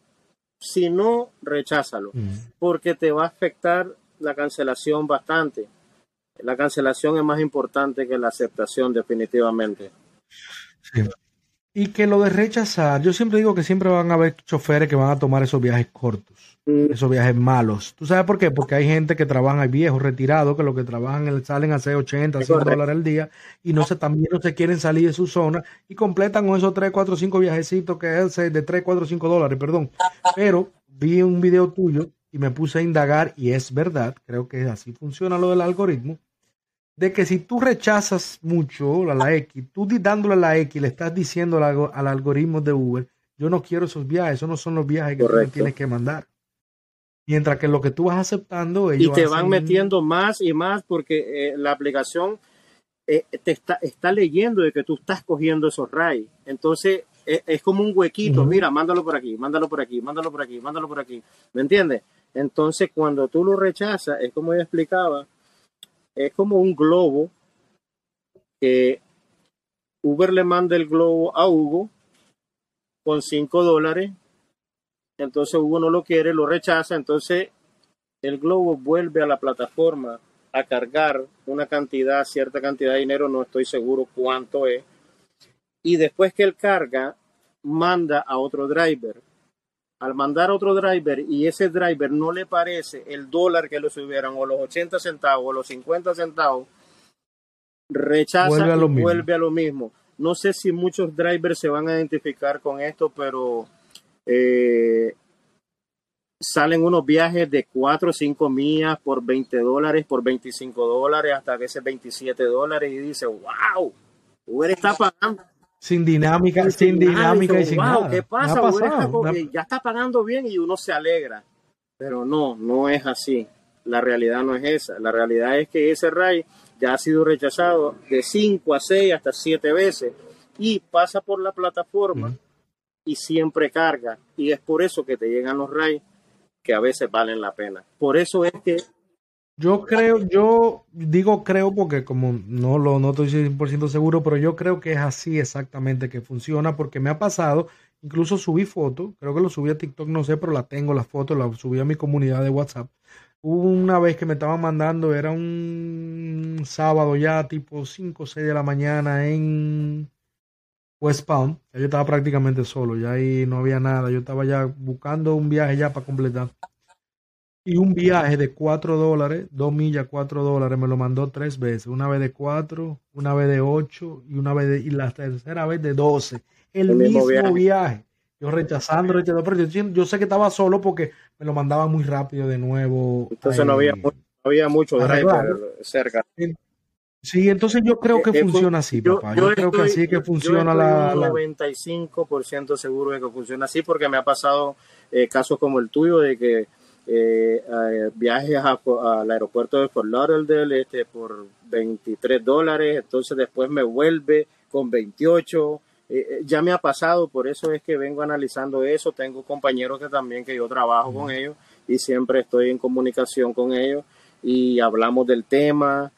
Si no, recházalo, porque te va a afectar la cancelación bastante. La cancelación es más importante que la aceptación, definitivamente. Sí. Y que lo de rechazar, yo siempre digo que siempre van a haber choferes que van a tomar esos viajes cortos, mm. esos viajes malos. ¿Tú sabes por qué? Porque hay gente que trabaja, hay viejos retirados que lo que trabajan salen a hacer 80, 100 dólares al día y no se, también no se quieren salir de su zona y completan con esos 3, 4, 5 viajecitos que es de 3, 4, 5 dólares, perdón. Pero vi un video tuyo y me puse a indagar y es verdad, creo que así funciona lo del algoritmo de que si tú rechazas mucho a la X, tú dándole a la X, le estás diciendo al, algoritmo de Uber, yo no quiero esos viajes, esos no son los viajes que tú tienes que mandar. Mientras que lo que tú vas aceptando, ellos. Y te van metiendo más y más porque eh, la aplicación eh, te está, está leyendo de que tú estás cogiendo esos rides. Entonces e, es como un huequito, mira, mándalo por aquí, mándalo por aquí, mándalo por aquí, mándalo por aquí. ¿Me entiendes? Entonces cuando tú lo rechazas, es como yo explicaba, es como un globo que Uber le manda el globo a Hugo con 5 dólares. Entonces Hugo no lo quiere, lo rechaza. Entonces el globo vuelve a la plataforma a cargar una cantidad, cierta cantidad de dinero, no estoy seguro cuánto es. Y después que él carga, manda a otro driver al mandar otro driver y ese driver no le parece el dólar que le subieron o los 80 centavos o los 50 centavos, rechaza vuelve y vuelve a lo mismo. No sé si muchos drivers se van a identificar con esto, pero Eh, salen unos viajes de 4 o 5 millas por 20 dólares, por 25 dólares, hasta a veces 27 dólares y dice, wow, Uber está pagando. Sin dinámica, sin, dinámica, y sin wow, ¿qué pasa? ya está pagando bien y uno se alegra. Pero no, no es así. La realidad no es esa. La realidad es que ese RAI ya ha sido rechazado de 5 a 6 hasta 7 veces y pasa por la plataforma y siempre carga. Y es por eso que te llegan los RAI que a veces valen la pena. Por eso es que... Yo creo, yo digo creo porque como no lo no estoy 100% seguro, pero yo creo que es así exactamente que funciona porque me ha pasado, incluso subí fotos, creo que lo subí a TikTok, no sé, pero la tengo, la foto, la subí a mi comunidad de WhatsApp. Hubo una vez que me estaban mandando, era un sábado ya, tipo 5 o 6 de la mañana en West Palm. yo estaba prácticamente solo, ya ahí no había nada. Yo estaba ya buscando un viaje ya para completar. Y un viaje de 4 dólares, 2 millas, 4 dólares, me lo mandó tres veces. Una vez de 4, una vez de 8 y una vez de, y la tercera vez de 12. El, mismo, viaje. Yo rechazando, rechazando, pero yo, sé que estaba solo porque me lo mandaba muy rápido de nuevo. Entonces no había, no había mucho cerca. Sí, entonces yo creo que funciona así, papá. Yo, creo que así que funciona la, la... 95% seguro de que funciona así porque me ha pasado eh, casos como el tuyo de que eh, eh, viajes al aeropuerto de Fort Lauderdale este, por 23 dólares, entonces después me vuelve con 28. ya me ha pasado, por eso es que vengo analizando eso. Tengo compañeros que también que yo trabajo con ellos y siempre estoy en comunicación con ellos y hablamos del tema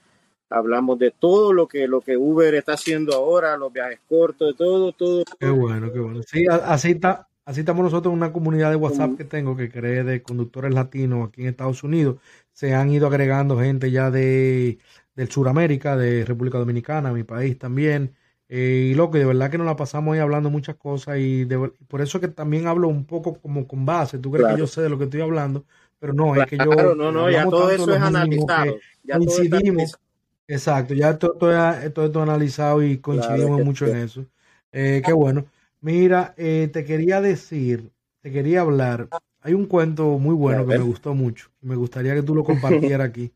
hablamos de todo lo que lo que Uber está haciendo ahora, los viajes cortos, de todo, todo. Qué bueno, qué bueno. Sí, así está. Así estamos nosotros en una comunidad de WhatsApp que tengo que cree de conductores latinos aquí en Estados Unidos. Se han ido agregando gente ya de del Suramérica, de República Dominicana, mi país también. Eh, y lo que de verdad que nos la pasamos ahí hablando muchas cosas y por eso que también hablo un poco como con base. Tú crees que yo sé de lo que estoy hablando, pero no, es que yo... Claro, no, no, ya todo eso es analizado. Ya coincidimos, Exacto, ya todo, todo, esto analizado y coincidimos mucho en eso. Eh, qué bueno. Mira, eh, te quería decir, te quería hablar. Hay un cuento muy bueno que me gustó mucho. Me gustaría que tú lo compartieras aquí.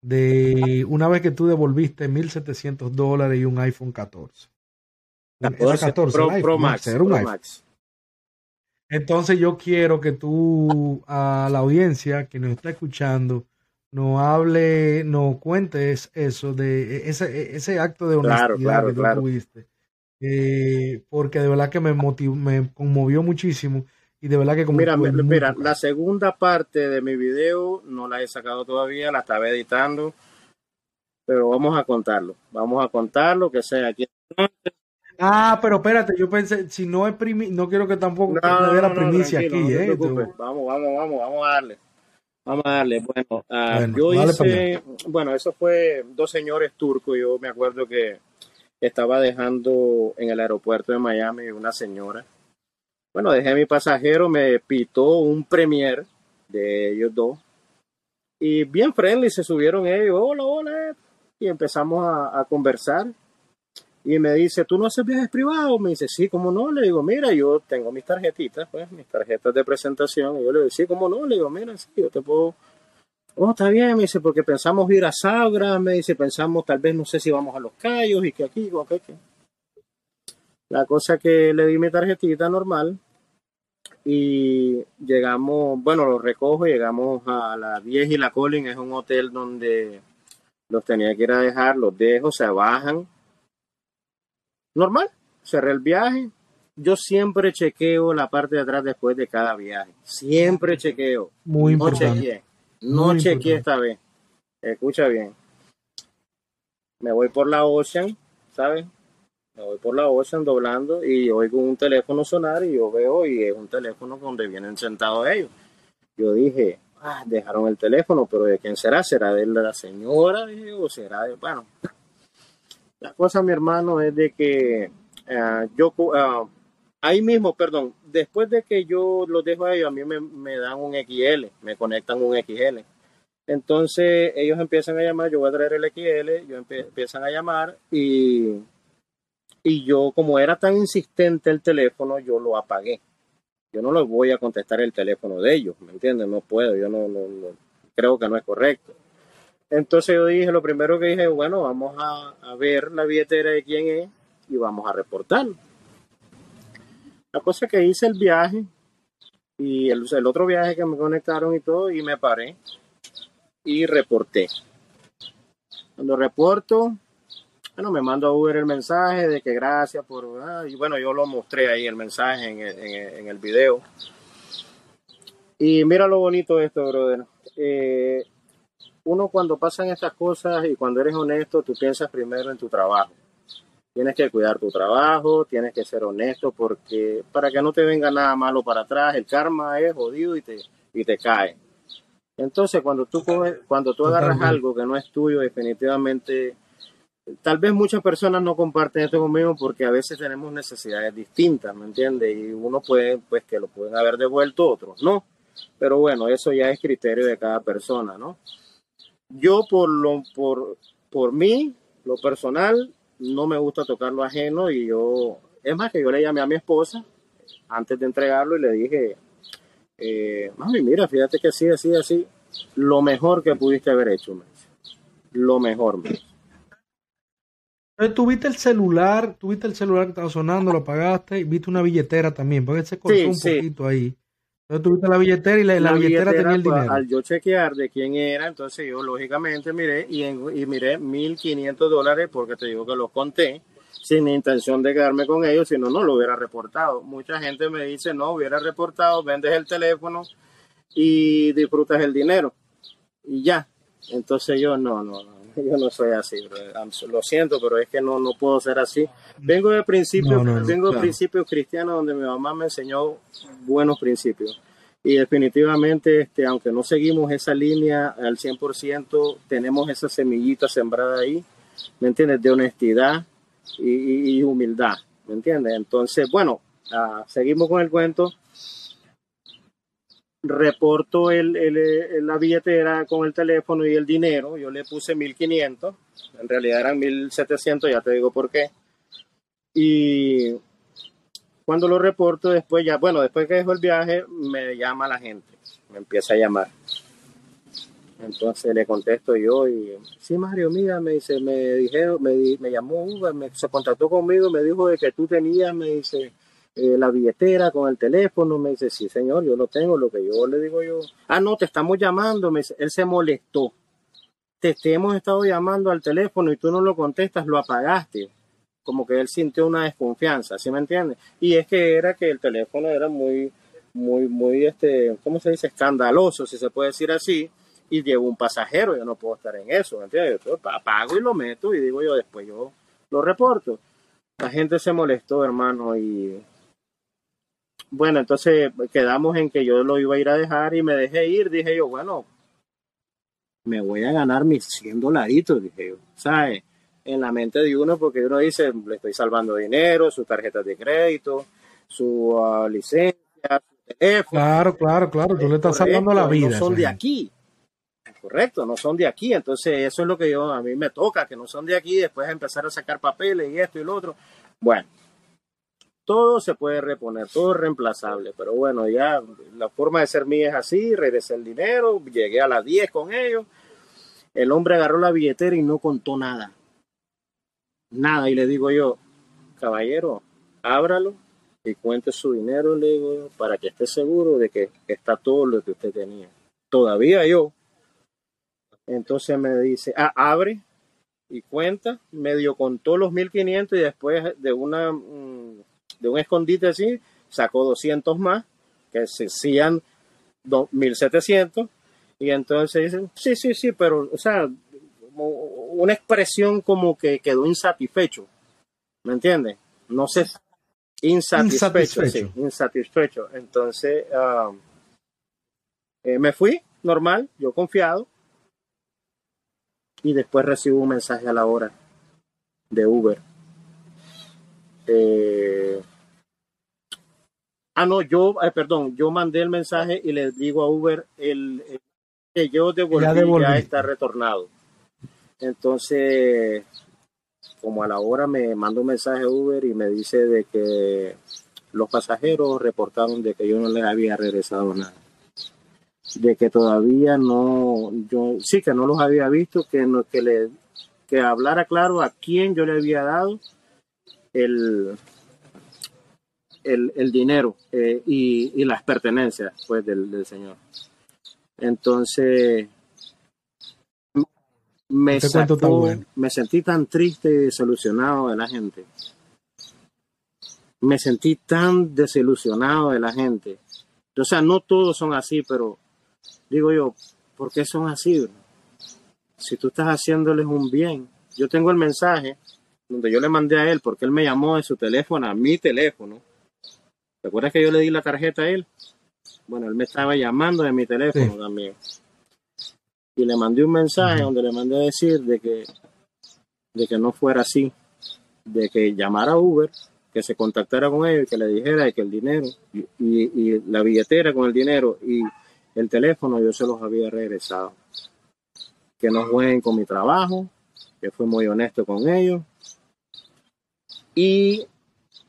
De una vez que tú devolviste 1.700 dólares y un iPhone 14. 14, Pro, Max, Entonces yo quiero que tú, a la audiencia que nos está escuchando, no hable, no cuentes eso de e, ese, ese acto de honestidad que tú tuviste. Eh, porque de verdad que me motivó, me conmovió muchísimo y de verdad que como mira, mira, la segunda parte de mi video no la he sacado todavía, la estaba editando, pero vamos a contarlo, vamos a contarlo que sea aquí. Ah, pero espérate, yo pensé, si no es primicia, no quiero que tampoco no, dé la primicia aquí, eh. Vamos, vamos, vamos, vamos a darle. Vamos a darle. Bueno, ah, yo hice, bueno, eso fue dos señores turcos. Yo me acuerdo que estaba dejando en el aeropuerto de Miami una señora. Bueno, dejé mi pasajero, me pitó un premier de ellos dos. Y bien friendly, se subieron ellos, hola, hola. Y empezamos a conversar y me dice, ¿tú no haces viajes privados? Me dice, sí, ¿cómo no? Le digo, mira, yo tengo mis tarjetitas, pues, mis tarjetas de presentación. Y yo le digo, sí, ¿cómo no? Le digo, mira, sí, yo te puedo... Oh, está bien, me dice, porque pensamos ir a Sagra, me dice, pensamos, tal vez, no sé si vamos a Los Cayos y que aquí, o que, La cosa que le di mi tarjetita normal y llegamos, bueno, los recojo, llegamos a la 10 y la Colin, es un hotel donde los tenía que ir a dejar, los dejo, se bajan, normal, cerré el viaje. Yo siempre chequeo la parte de atrás después de cada viaje. Siempre chequeo. Muy no Chequeé. No chequeé esta vez. Escucha bien. Me voy por la Ocean, ¿sabes? Me voy por la Ocean doblando y oigo un teléfono sonar y yo veo y es un teléfono donde vienen sentados ellos. Yo dije, ah, dejaron el teléfono, pero ¿de quién será? ¿Será de la señora? o será de, bueno, la cosa, mi hermano, es de que eh, yo, uh, ahí mismo, perdón, después de que yo los dejo a ellos, a mí me, dan un XL, me conectan un XL. Entonces ellos empiezan a llamar, yo voy a traer el XL, yo empiezan a llamar y, y yo, como era tan insistente el teléfono, yo lo apagué. yo no les voy a contestar el teléfono de ellos, ¿me entiendes? No puedo, yo no, no, creo que no es correcto. Entonces yo dije, lo primero que dije, bueno, vamos a, a ver la billetera de quién es y vamos a reportarlo. La cosa que hice el viaje y el, otro viaje que me conectaron y todo, y me paré y reporté. Cuando reporto, bueno, me mando a Uber el mensaje de que gracias por... Ah, y bueno, yo lo mostré ahí el mensaje en el, video. Y mira lo bonito de esto, brother. Eh, uno cuando pasan estas cosas y cuando eres honesto, tú piensas primero en tu trabajo. Tienes que cuidar tu trabajo, tienes que ser honesto porque para que no te venga nada malo para atrás, el karma es jodido y te, y te cae. Entonces, cuando tú, cuando tú agarras algo que no es tuyo, definitivamente, tal vez muchas personas no comparten esto conmigo porque a veces tenemos necesidades distintas, ¿me entiendes? Y uno puede, pues que lo pueden haber devuelto, otros no. Pero bueno, eso ya es criterio de cada persona, ¿no? Yo por lo, por, por mí, lo personal, no me gusta tocar lo ajeno y yo, es más que yo le llamé a mi esposa antes de entregarlo y le dije, eh, mami, mira, fíjate que así, así, así, lo mejor que pudiste haber hecho, me lo mejor. Me tuviste el celular, tuviste el celular que estaba sonando, lo apagaste y viste una billetera también, porque se cortó un poquito ahí. Entonces tuviste la billetera y la, billetera, tenía el dinero. Al yo chequear de quién era, entonces yo lógicamente miré y, y miré 1.500 dólares porque te digo que los conté sin intención de quedarme con ellos, si no, no lo hubiera reportado. Mucha gente me dice, no, hubiera reportado, vendes el teléfono y disfrutas el dinero. Y ya. Entonces yo no, no, no yo no soy así, lo siento, pero es que no, no puedo ser así. Vengo de principios, vengo de principios cristianos donde mi mamá me enseñó buenos principios. Y definitivamente, este, aunque no seguimos esa línea al 100%, tenemos esa semillita sembrada ahí, ¿me entiendes? De honestidad, y, humildad, ¿me entiendes? Entonces, bueno, ah, seguimos con el cuento. Reporto el, la billetera con el teléfono y el dinero. Yo le puse 1500, en realidad eran 1700, ya te digo por qué. Y cuando lo reporto, después ya, bueno, después que dejo el viaje, me llama la gente, me empieza a llamar. Entonces le contesto yo y, sí, Mario, mira, me dice, me dijeron, me, me llamó Uber, me, se contactó conmigo, me dijo de que tú tenías, me dice, eh, la billetera con el teléfono, me dice, sí, señor, yo lo tengo, lo que yo le digo yo, ah, no, te estamos llamando, me dice, él se molestó, te, te hemos estado llamando al teléfono y tú no lo contestas, lo apagaste, como que él sintió una desconfianza, ¿sí me entiendes? Y es que era que el teléfono era muy, muy, muy, este, ¿cómo se dice? Escandaloso, si se puede decir así, y llevo un pasajero, yo no puedo estar en eso, ¿entiendes? Yo apago y lo meto y digo yo, después yo lo reporto. La gente se molestó, hermano, y bueno, entonces quedamos en que yo lo iba a ir a dejar y me dejé ir, dije yo, bueno, me voy a ganar mis 100 dolaritos, dije yo, ¿sabes? En la mente de uno, porque uno dice, le estoy salvando dinero, sus tarjetas de crédito, su ah, licencia, su teléfono. Claro, claro, claro, tú le estás salvando la vida. No son de aquí correcto, no son de aquí, entonces eso es lo que yo a mí me toca, que no son de aquí, después empezar a sacar papeles y esto y lo otro. Bueno, todo se puede reponer, todo es reemplazable, pero bueno, ya la forma de ser mía es así, regresé el dinero, llegué a las 10 con ellos, el hombre agarró la billetera y no contó nada, nada, y le digo yo, caballero, ábralo y cuente su dinero, le digo, para que esté seguro de que está todo lo que usted tenía. Todavía yo, entonces me dice, ah, abre y cuenta, medio contó los 1500 y después de una mm, de un escondite así, sacó 200 más, que se hacían 1700 y entonces dice, sí, sí, sí, pero, o sea, una expresión como que quedó insatisfecho, ¿me entiendes? No sé, insatisfecho, insatisfecho. Sí, insatisfecho. Entonces, ah, eh, me fui, normal, yo confiado, y después recibo un mensaje a la hora de Uber. Eh, ah, no, yo, eh, perdón, yo mandé el mensaje y le digo a Uber el, que yo devolví ya, está retornado. Entonces, como a la hora me manda un mensaje Uber y me dice de que los pasajeros reportaron de que yo no les había regresado nada. De que todavía no, yo sí que no los había visto, que, no, que, le, que hablara claro a quién yo le había dado el, el, dinero eh, y, las pertenencias pues, del, del Señor. Entonces, me, este me sentí tan triste y desilusionado de la gente. Me sentí tan desilusionado de la gente. O sea, no todos son así, pero digo yo, ¿por qué son así? Si tú estás haciéndoles un bien. Yo tengo el mensaje donde yo le mandé a él, porque él me llamó de su teléfono a mi teléfono. ¿Te acuerdas que yo le di la tarjeta a él? Bueno, él me estaba llamando de mi teléfono también y le mandé un mensaje donde le mandé a decir de que, de que no fuera así, de que llamara a Uber, que se contactara con ellos y que le dijera que el dinero y, y, la billetera con el dinero y el teléfono yo se los había regresado. Que no jueguen con mi trabajo, que fui muy honesto con ellos. Y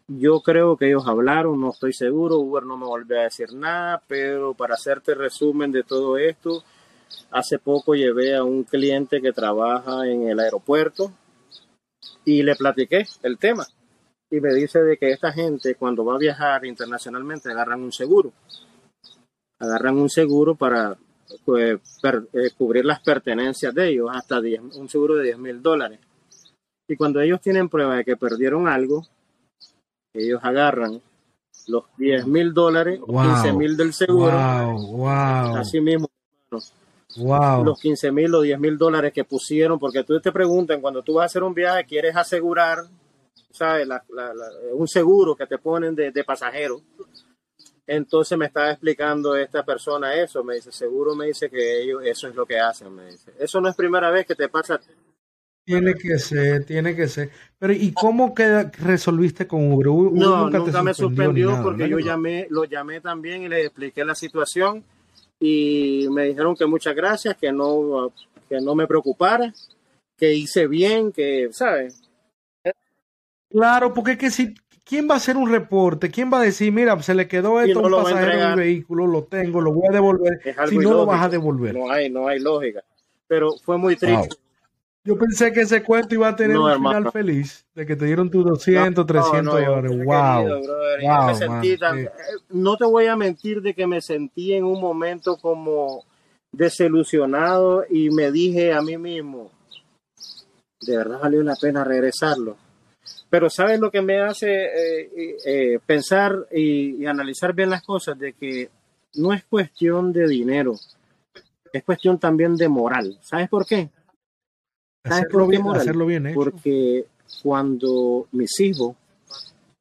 yo creo que ellos hablaron, no estoy seguro, Uber no me volvió a decir nada, pero para hacerte resumen de todo esto, Hace poco llevé a un cliente que trabaja en el aeropuerto y le platiqué el tema. Y me dice de que esta gente cuando va a viajar internacionalmente agarran un seguro. Agarran un seguro para pues, eh, cubrir las pertenencias de ellos, hasta un seguro de 10 mil dólares. Y cuando ellos tienen prueba de que perdieron algo, ellos agarran los 10 mil dólares, 15 mil del seguro. Así mismo, los 15 mil o 10 mil dólares que pusieron, porque tú te preguntan, cuando tú vas a hacer un viaje, quieres asegurar, ¿sabes? un seguro que te ponen de, de pasajero. Entonces me estaba explicando esta persona eso, me dice, seguro me dice que ellos eso es lo que hacen, me dice. Eso no es primera vez que te pasa. Tiene que ser, tiene que ser. Pero ¿y cómo queda, resolviste con Uber? no, nunca, me suspendió porque yo llamé, lo llamé también y le expliqué la situación y me dijeron que muchas gracias, que no, que no me preocupara, que hice bien, que, ¿sabes? Claro, porque que si, ¿quién va a hacer un reporte? ¿Quién va a decir, mira, se le quedó esto a un pasajero un vehículo, lo tengo, lo voy a devolver? Si no lo vas a devolver. No hay, no hay lógica. Pero fue muy triste. Yo pensé que ese cuento iba a tener un final feliz, de que te dieron tus 200, 300 dólares. Wow. Eh, no te voy a mentir de que me sentí en un momento como desilusionado y me dije a mí mismo, de verdad valió la pena regresarlo. Pero ¿sabes lo que me hace eh, eh, pensar y, y analizar bien las cosas? De que no es cuestión de dinero, es cuestión también de moral. ¿Sabes por qué? Hacerlo bien, hacerlo bien Porque cuando mis hijos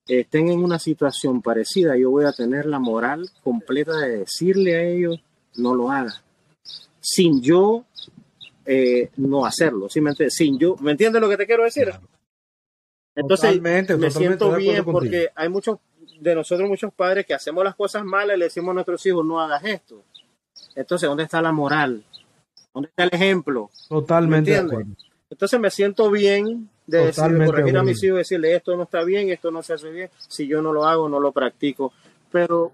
estén en una situación parecida, yo voy a tener la moral completa de decirle a ellos, no lo haga, sin yo eh, no hacerlo, ¿sí me entiendes? Sin yo, ¿me entiendes lo que te quiero decir? Entonces, me siento bien porque hay muchos de nosotros, muchos padres que hacemos las cosas malas y le decimos a nuestros hijos, no hagas esto. Entonces, ¿dónde está la moral? ¿Dónde está el ejemplo? Totalmente entonces me siento bien de decir, corregir a mis hijos, decirle esto no está bien, esto no se hace bien, si yo no lo hago, no lo practico. Pero.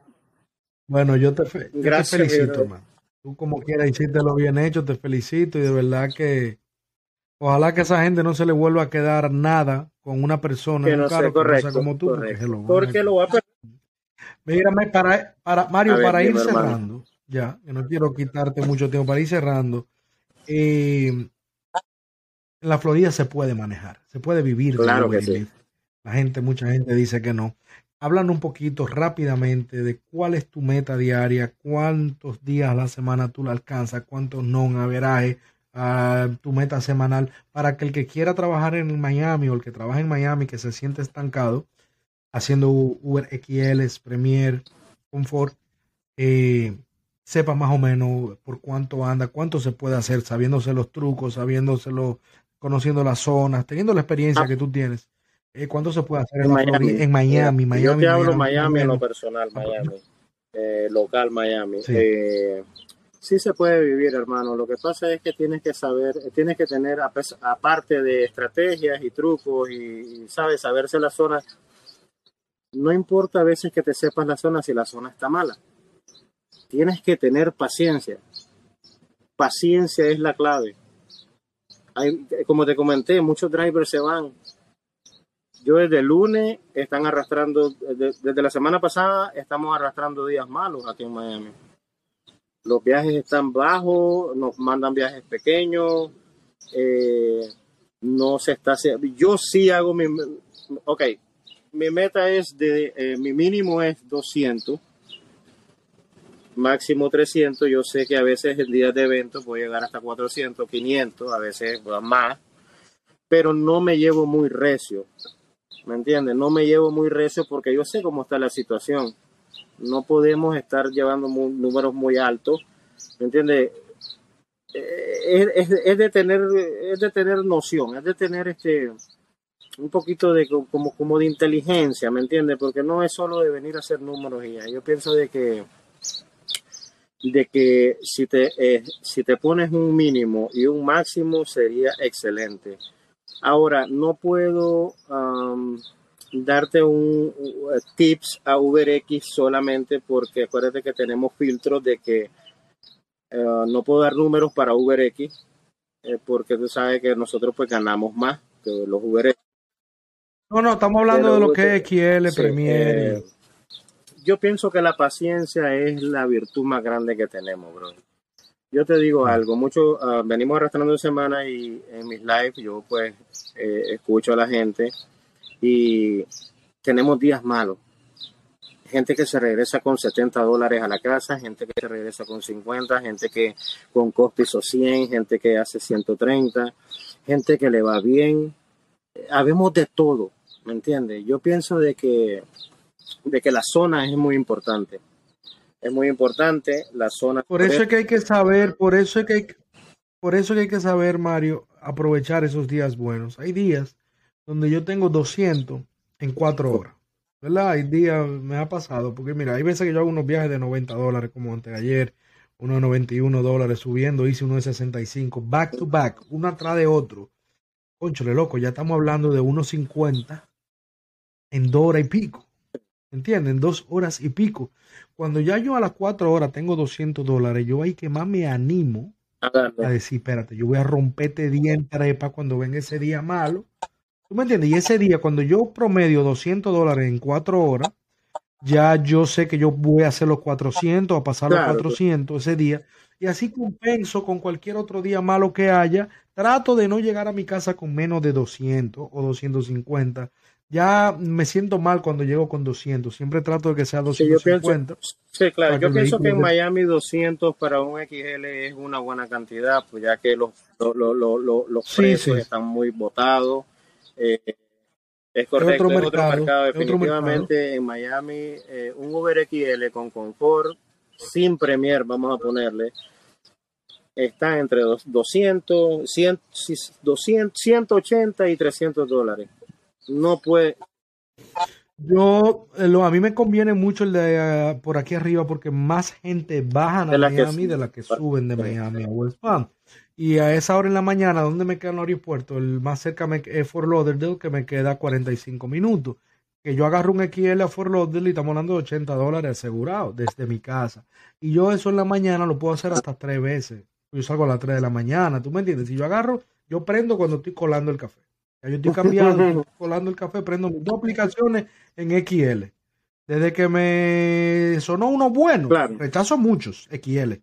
Bueno, yo te, felicito, hermano. Tú como quieras hiciste lo bien hecho, te felicito y de verdad que ojalá que esa gente no se le vuelva a quedar nada con una persona que no sea correcto, como tú, porque, lo, va a perder. Mírame, para, para Mario, para ir cerrando, ya, que no quiero quitarte mucho tiempo, para ir cerrando, eh, en la Florida se puede manejar, se puede vivir. Claro que sí. La gente, mucha gente dice que no. Hablan un poquito rápidamente de cuál es tu meta diaria, cuántos días a la semana tú la alcanzas, cuántos no averaje, uh, tu meta semanal, para que el que quiera trabajar en Miami o el que trabaja en Miami que se siente estancado, haciendo Uber XL, Premier, Comfort, eh, sepa más o menos por cuánto anda, cuánto se puede hacer, sabiéndose los trucos, sabiéndose los, conociendo las zonas, teniendo la experiencia ah. que tú tienes. Eh, ¿Cuándo se puede hacer en, Miami? En Miami, Miami. Yo te hablo Miami, en lo personal, Miami. Eh, local Miami. Sí. Eh, sí se puede vivir, hermano. Lo que pasa es que tienes que saber, tienes que tener, aparte de estrategias y trucos y, sabes, saberse las zonas, no importa a veces que te sepas la zona si la zona está mala. Tienes que tener paciencia. Paciencia es la clave. Hay, como te comenté, muchos drivers se van. Yo desde el lunes están arrastrando, desde, la semana pasada estamos arrastrando días malos aquí en Miami. Los viajes están bajos, nos mandan viajes pequeños, eh, no se está. Yo sí hago mi. Ok, mi meta es de. Eh, mi mínimo es 200, máximo 300. Yo sé que a veces en días de evento puedo llegar hasta 400, 500, a veces más, pero no me llevo muy recio. ¿Me entiendes? No me llevo muy recio porque yo sé cómo está la situación. No podemos estar llevando números muy altos. ¿Me entiendes? Eh, es, es, de tener es de tener noción, es de tener este un poquito de como, como de inteligencia, ¿me entiendes? Porque no es solo de venir a hacer números y ya. Yo pienso de que de que si te eh, si te pones un mínimo y un máximo sería excelente. Ahora, no puedo darte un, tips a UberX solamente porque acuérdate que tenemos filtros de que eh, no puedo dar números para UberX eh, porque tú sabes que nosotros pues ganamos más que los UberX. No, no, estamos hablando de lo que es XL, Premier. Eh, yo pienso que la paciencia es la virtud más grande que tenemos, bro. Yo te digo algo, mucho, ah, venimos arrastrando semana y en mis lives yo pues escucho a la gente y tenemos días malos. Gente que se regresa con 70 dólares a la casa, gente que se regresa con 50, gente que con costo hizo 100, gente que hace 130, gente que le va bien. Habemos de todo, ¿me entiendes? Yo pienso de que, de que la zona es muy importante es muy importante la zona. Por eso es que hay que saber, por eso es que hay, por eso que hay que saber, Mario, aprovechar esos días buenos. Hay días donde yo tengo 200 en cuatro horas. ¿Verdad? Hay días, me ha pasado, porque mira, hay veces que yo hago unos viajes de 90 dólares, como antes de ayer, uno de 91 dólares subiendo, hice uno de 65, back to back, uno atrás de otro. Conchole, loco, ya estamos hablando de unos 50 en dos horas y pico. ¿Entienden? Dos horas y pico. Cuando ya yo a las cuatro horas tengo 200 dólares, yo ahí que más me animo a, decir, espérate, yo voy a romperte día en trepa cuando venga ese día malo. ¿Tú me entiendes? Y ese día, cuando yo promedio 200 dólares en cuatro horas, ya yo sé que yo voy a hacer los 400, a pasar los 400 ese día. Y así compenso con cualquier otro día malo que haya. Trato de no llegar a mi casa con menos de 200 o 250 ya me siento mal cuando llego con 200. Siempre trato de que sea 250. Sí, claro. Yo pienso que en Miami 200 para un XL es una buena cantidad, pues ya que los, los, precios están muy botados. Eh, es correcto, es otro mercado. Definitivamente en Miami, eh, un Uber XL con confort, sin Premier, vamos a ponerle, está entre 200, 100, 200 180 y 300 dólares no puede. Yo, eh, lo, a mí me conviene mucho el de ah, por aquí arriba porque más gente baja a Miami de la que suben de Miami a West Palm. Y a esa hora en la mañana, donde me queda el aeropuerto? El más cerca me, es Fort Lauderdale, que me queda 45 minutos. Que yo agarro un XL a Fort Lauderdale y estamos hablando de 80 dólares asegurado desde mi casa. Y yo eso en la mañana lo puedo hacer hasta tres veces. Yo salgo a las 3 de la mañana, ¿tú me entiendes? Si yo agarro, yo prendo cuando estoy colando el café yo estoy cambiando, colando el café, prendo dos aplicaciones en XL. Desde que me sonó uno bueno, rechazo muchos XL,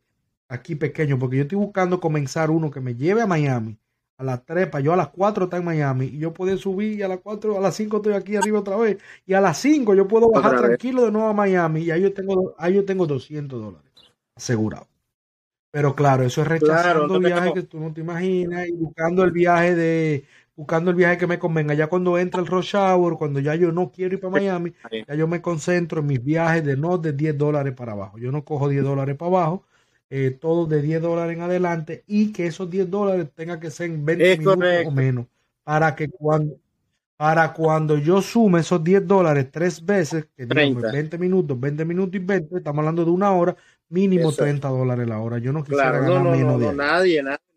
aquí pequeño, porque yo estoy buscando comenzar uno que me lleve a Miami a las 3, para yo a las 4 estar en Miami y yo puedo subir y a las 4, a las 5 estoy aquí arriba otra vez y a las 5 yo puedo bajar tranquilo de nuevo a Miami y ahí yo tengo, ahí yo tengo 200 dólares asegurado. Pero claro, eso es rechazando viajes que tú no te imaginas y buscando el viaje de buscando el viaje que me convenga. Ya cuando entra el rush hour, cuando ya yo no quiero ir para Miami, ya yo me concentro en mis viajes de no de 10 dólares para abajo. Yo no cojo 10 dólares para abajo, eh, todo de 10 dólares en adelante y que esos 10 dólares tengan que ser en 20 minutos o menos para que cuando para cuando yo sume esos 10 dólares tres veces, que 20 minutos, 20 minutos y 20, estamos hablando de una hora, mínimo 30 dólares la hora. Yo no quisiera ganar menos de nadie, nadie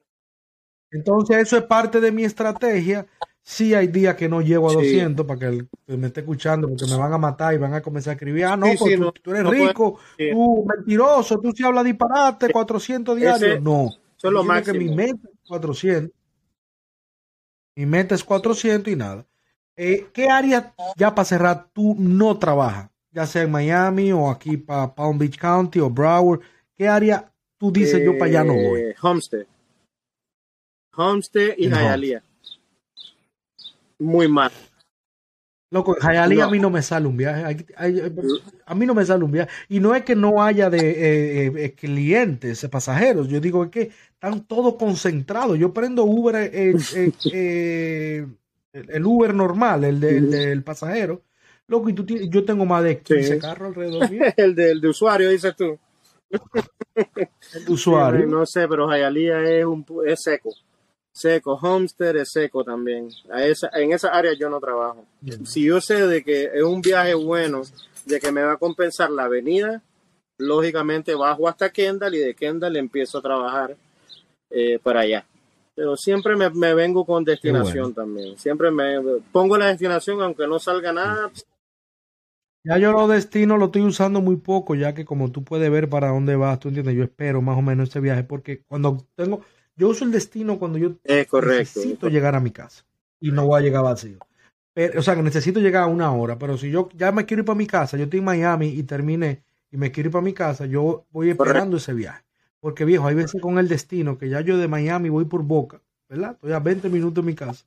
Entonces eso es parte de mi estrategia. Sí hay días que no llego a 200 para que, el, me esté escuchando porque me van a matar y van a comenzar a escribir, ah, no, pues tú, eres rico, tú mentiroso, tú sí hablas disparate, 400 diarios. no, eso es lo máximo. que mi meta es 400. Mi meta es 400 y nada. Eh, ¿Qué área, ya para cerrar, tú no trabajas? Ya sea en Miami o aquí para Palm Beach County o Broward. ¿Qué área tú dices yo para allá no voy? Eh, Homestead. Homestead y Hialeah. Muy mal. Loco, Hialeah a mí no me sale un viaje. a mí no me sale un viaje. Y no es que no haya de eh, eh, clientes, pasajeros. Yo digo que están todos concentrados. Yo prendo Uber, eh, el Uber normal, el, del pasajero. Loco, y tú yo tengo más de 15 carros alrededor mío. el, de, de usuario, dices tú. el de usuario. no sé, pero Hialeah es, un, es seco seco. Homestead es seco también. A esa, en esa área yo no trabajo. Si yo sé de que es un viaje bueno, de que me va a compensar la avenida, lógicamente bajo hasta Kendall y de Kendall empiezo a trabajar eh, para allá. Pero siempre me, vengo con destinación también. Siempre me pongo la destinación aunque no salga nada. Ya yo lo destino lo estoy usando muy poco, ya que como tú puedes ver para dónde vas, tú entiendes, yo espero más o menos ese viaje, porque cuando tengo, yo uso el destino cuando yo necesito llegar a mi casa y no voy a llegar vacío. Pero, o sea, que necesito llegar a una hora, pero si yo ya me quiero ir para mi casa, yo estoy en Miami y terminé y me quiero ir para mi casa, yo voy esperando ese viaje. Porque viejo, hay veces con el destino que ya yo de Miami voy por Boca, ¿verdad? Estoy a 20 minutos de mi casa.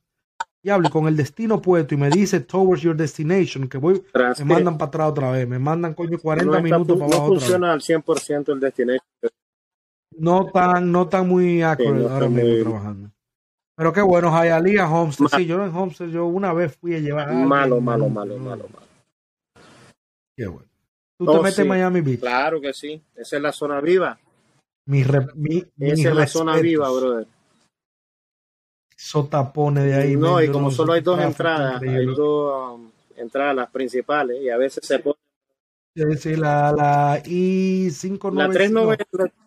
Y hablo con el destino puesto y me dice towards your destination, que voy, me mandan para atrás otra vez, me mandan coño 40 minutos para abajo. No funciona al 100% el destination. No tan, no tan muy acorde ahora mismo trabajando. Pero qué bueno, Hialeah, Homestead. Sí, yo en Homestead, yo una vez fui a llevar. malo, malo, malo, malo, malo. Qué bueno. ¿Tú te metes en Miami Beach? Claro que sí. Esa es la zona viva. Mi, mi Esa es la zona viva, brother. Esos tapones de ahí. No, y como solo hay dos entradas, hay dos um, entradas, las principales, y a veces se pone. Sí, la, la I595. La 390.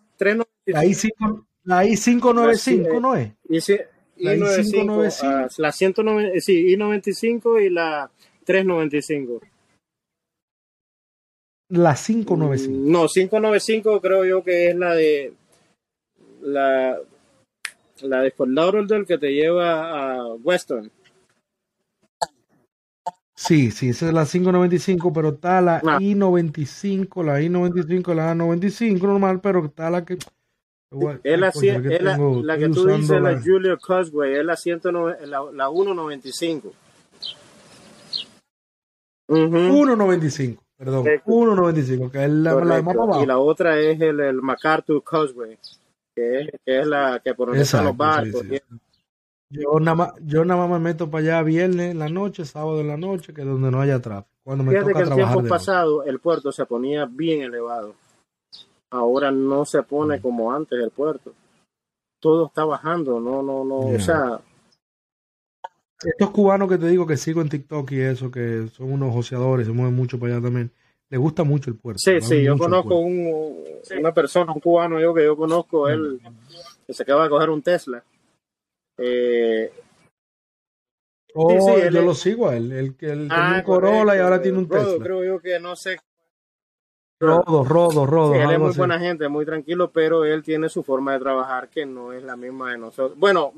La I5, la I595, ¿no es? la I595. la 190, sí, I95 y la 395. La 595. Mm, no, 595 creo yo que es la de la la de Fort Lauderdale que te lleva a Western. Sí, sí, esa es la 595, pero está la ah. I95, la I95, la A95 normal, pero está la que... es la, la, que tú dices, la, Julia Cosway, es la, 109, la, la 195. 195, perdón, 195, que es la, la más abajo. Y la otra es el, el MacArthur Causeway, que es, que es la que por donde están los barcos. Sí, sí. Yo nada, más, yo nada más me meto para allá viernes en la noche, sábado en la noche, que es donde no haya tráfico. Cuando me Fíjate toca que el tiempo pasado el puerto se ponía bien elevado. Ahora no se pone mm. como antes el puerto. Todo está bajando, no, no, no, o sea... Estos cubanos que te digo que sigo en TikTok y eso, que son unos joseadores, se mueven mucho para allá también, les gusta mucho el puerto. Sí, sí, yo conozco un, una persona, un cubano yo que yo conozco, él que se acaba de coger un Tesla eh, oh, yo lo sigo a él, el que el, ah, un Corolla y ahora tiene un Tesla. Creo yo que no sé. Rodo, Rodo, Rodo. él es muy buena gente, muy tranquilo, pero él tiene su forma de trabajar que no es la misma de nosotros. Bueno,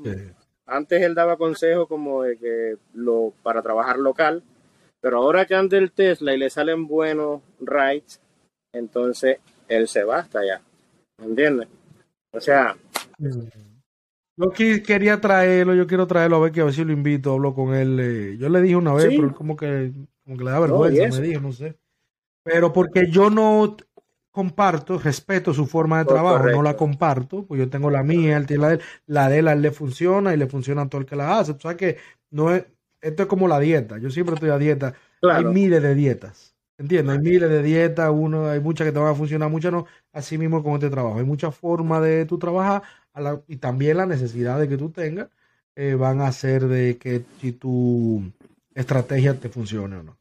antes él daba consejos como de que lo para trabajar local, pero ahora que anda el Tesla y le salen buenos rides, entonces él se va hasta allá. ¿Me entiendes? O sea, mm. Yo quería traerlo, yo quiero traerlo a ver que a ver si lo invito, hablo con él. Eh, yo le dije una vez, pero él como que, como que le da vergüenza, me dijo, no sé. Pero porque yo no comparto, respeto su forma de trabajo, no la comparto, pues yo tengo la mía, él tiene la de él, la de él, él le funciona y le funciona a todo el que la hace. Tú sabes que no es, esto es como la dieta, yo siempre estoy a dieta, hay miles de dietas. ¿Entiendes? Hay miles de dietas, uno, hay muchas que te van a funcionar, muchas no. Así mismo con este trabajo. Hay muchas formas de tu trabajar y también las necesidades que tú tengas eh, van a hacer de que si tu estrategia te funcione o no.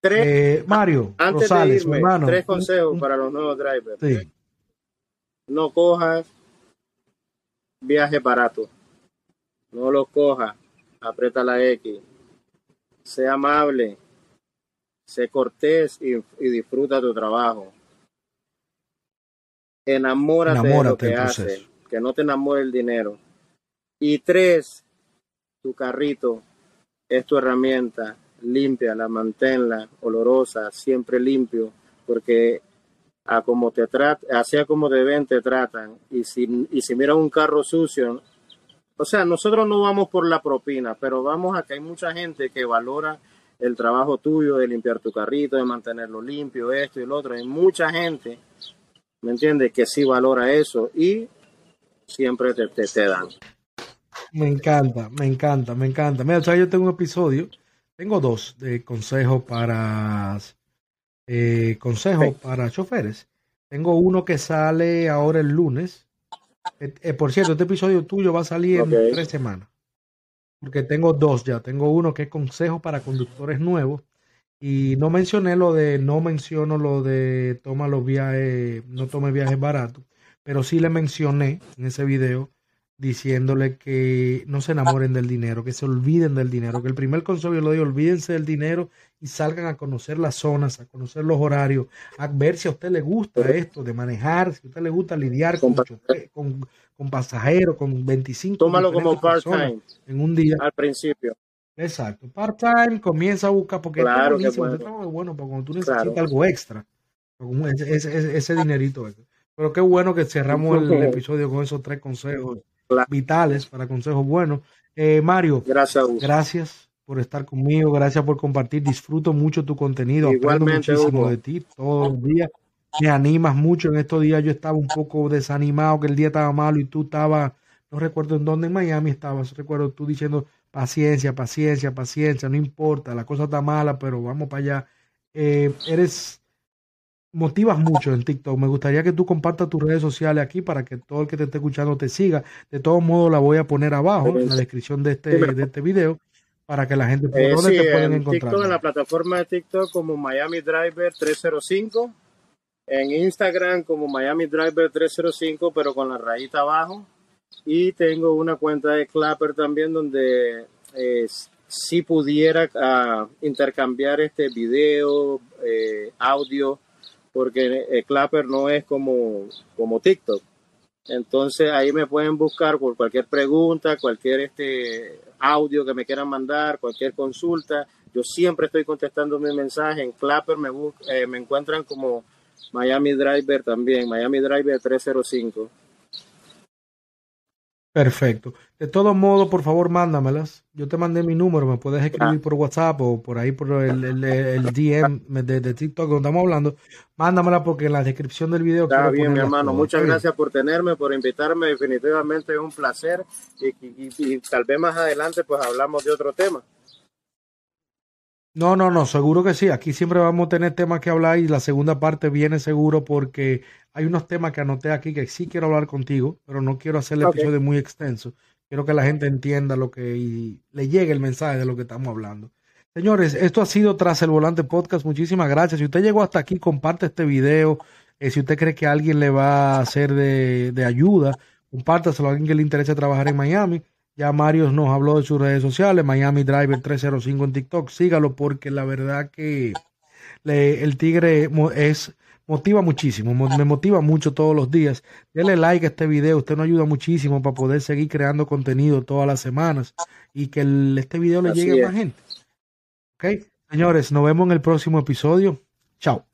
Tres, eh, Mario, Rosales, hermano. Tres consejos para los nuevos drivers. No cojas viaje barato. no los coja, aprieta la X, sea amable, sé cortés y, disfruta tu trabajo. Enamórate, de lo que haces, que no te enamore el dinero. Y tres, tu carrito es tu herramienta, limpia, la manténla olorosa, siempre limpio, porque a como te hacia como te ven, te tratan. Y si, y si miras un carro sucio, o sea, nosotros no vamos por la propina, pero vamos a que hay mucha gente que valora el trabajo tuyo de limpiar tu carrito, de mantenerlo limpio, esto y lo otro. Hay mucha gente, ¿me entiendes?, que sí valora eso y siempre te, te, dan. Me encanta, me encanta, me encanta. Mira, yo tengo un episodio, tengo dos de consejos para eh, consejos para choferes. Tengo uno que sale ahora el lunes, eh, eh, por cierto, este episodio tuyo va a salir en tres semanas. Porque tengo dos ya. Tengo uno que es consejo para conductores nuevos. Y no mencioné lo de, no menciono lo de toma los viajes, no tome viajes baratos. Pero sí le mencioné en ese video diciéndole que no se enamoren del dinero, que se olviden del dinero, que el primer consejo yo lo digo, olvídense del dinero y salgan a conocer las zonas, a conocer los horarios, a ver si a usted le gusta esto de manejar, si a usted le gusta lidiar con, con, pasajeros, con 25 Tómalo como part-time en un día. Al principio. Exacto, part-time, comienza a buscar, porque claro, es bueno. bueno, porque cuando tú necesitas algo extra, ese, ese, dinerito. Pero qué bueno que cerramos el episodio con esos tres consejos vitales para consejos buenos. Eh, Mario, gracias, gracias por estar conmigo, gracias por compartir. Disfruto mucho tu contenido, Igualmente, muchísimo de ti todos los días. Me animas mucho. En estos días yo estaba un poco desanimado, que el día estaba malo y tú estabas, no recuerdo en dónde, en Miami estabas, recuerdo tú diciendo paciencia, paciencia, paciencia, no importa, la cosa está mala, pero vamos para allá. Eh, eres motivas mucho en TikTok. Me gustaría que tú compartas tus redes sociales aquí para que todo el que te esté escuchando te siga. De todos modos, la voy a poner abajo en la descripción de este, de este video para que la gente pueda eh, ¿dónde te pueden en encontrar? TikTok, en la plataforma de TikTok como Miami Driver 305, en Instagram como Miami Driver 305, pero con la rayita abajo. Y tengo una cuenta de Clapper también donde eh, si pudiera ah, intercambiar este video, eh, audio porque Clapper no es como, como TikTok. Entonces ahí me pueden buscar por cualquier pregunta, cualquier este audio que me quieran mandar, cualquier consulta. Yo siempre estoy contestando mi mensaje. En Clapper me, eh, me encuentran como Miami Driver también, Miami Driver 305. Perfecto. De todos modos, por favor, mándamelas. Yo te mandé mi número, me puedes escribir ah. por WhatsApp o por ahí por el, el, DM de, TikTok donde estamos hablando. Mándamela porque en la descripción del video. Está bien, mi hermano. Muchas gracias por tenerme, por invitarme. Definitivamente es un placer y tal vez más adelante pues hablamos de otro tema. No, no, no, seguro que sí. Aquí siempre vamos a tener temas que hablar y la segunda parte viene seguro porque hay unos temas que anoté aquí que sí quiero hablar contigo, pero no quiero hacer el episodio muy extenso. Quiero que la gente entienda lo que y le llegue el mensaje de lo que estamos hablando. Señores, esto ha sido Tras el Volante Podcast. Muchísimas gracias. Si usted llegó hasta aquí, comparte este video. Eh, si usted cree que alguien le va a ser de, de ayuda, compártaselo a alguien que le interese trabajar en Miami. Ya Mario nos habló de sus redes sociales, Miami Driver 305 en TikTok. Sígalo porque la verdad que el tigre es motiva muchísimo, me motiva mucho todos los días. Dele like a este video, usted nos ayuda muchísimo para poder seguir creando contenido todas las semanas y que este video le llegue a más gente. Ok, señores, nos vemos en el próximo episodio. Chao.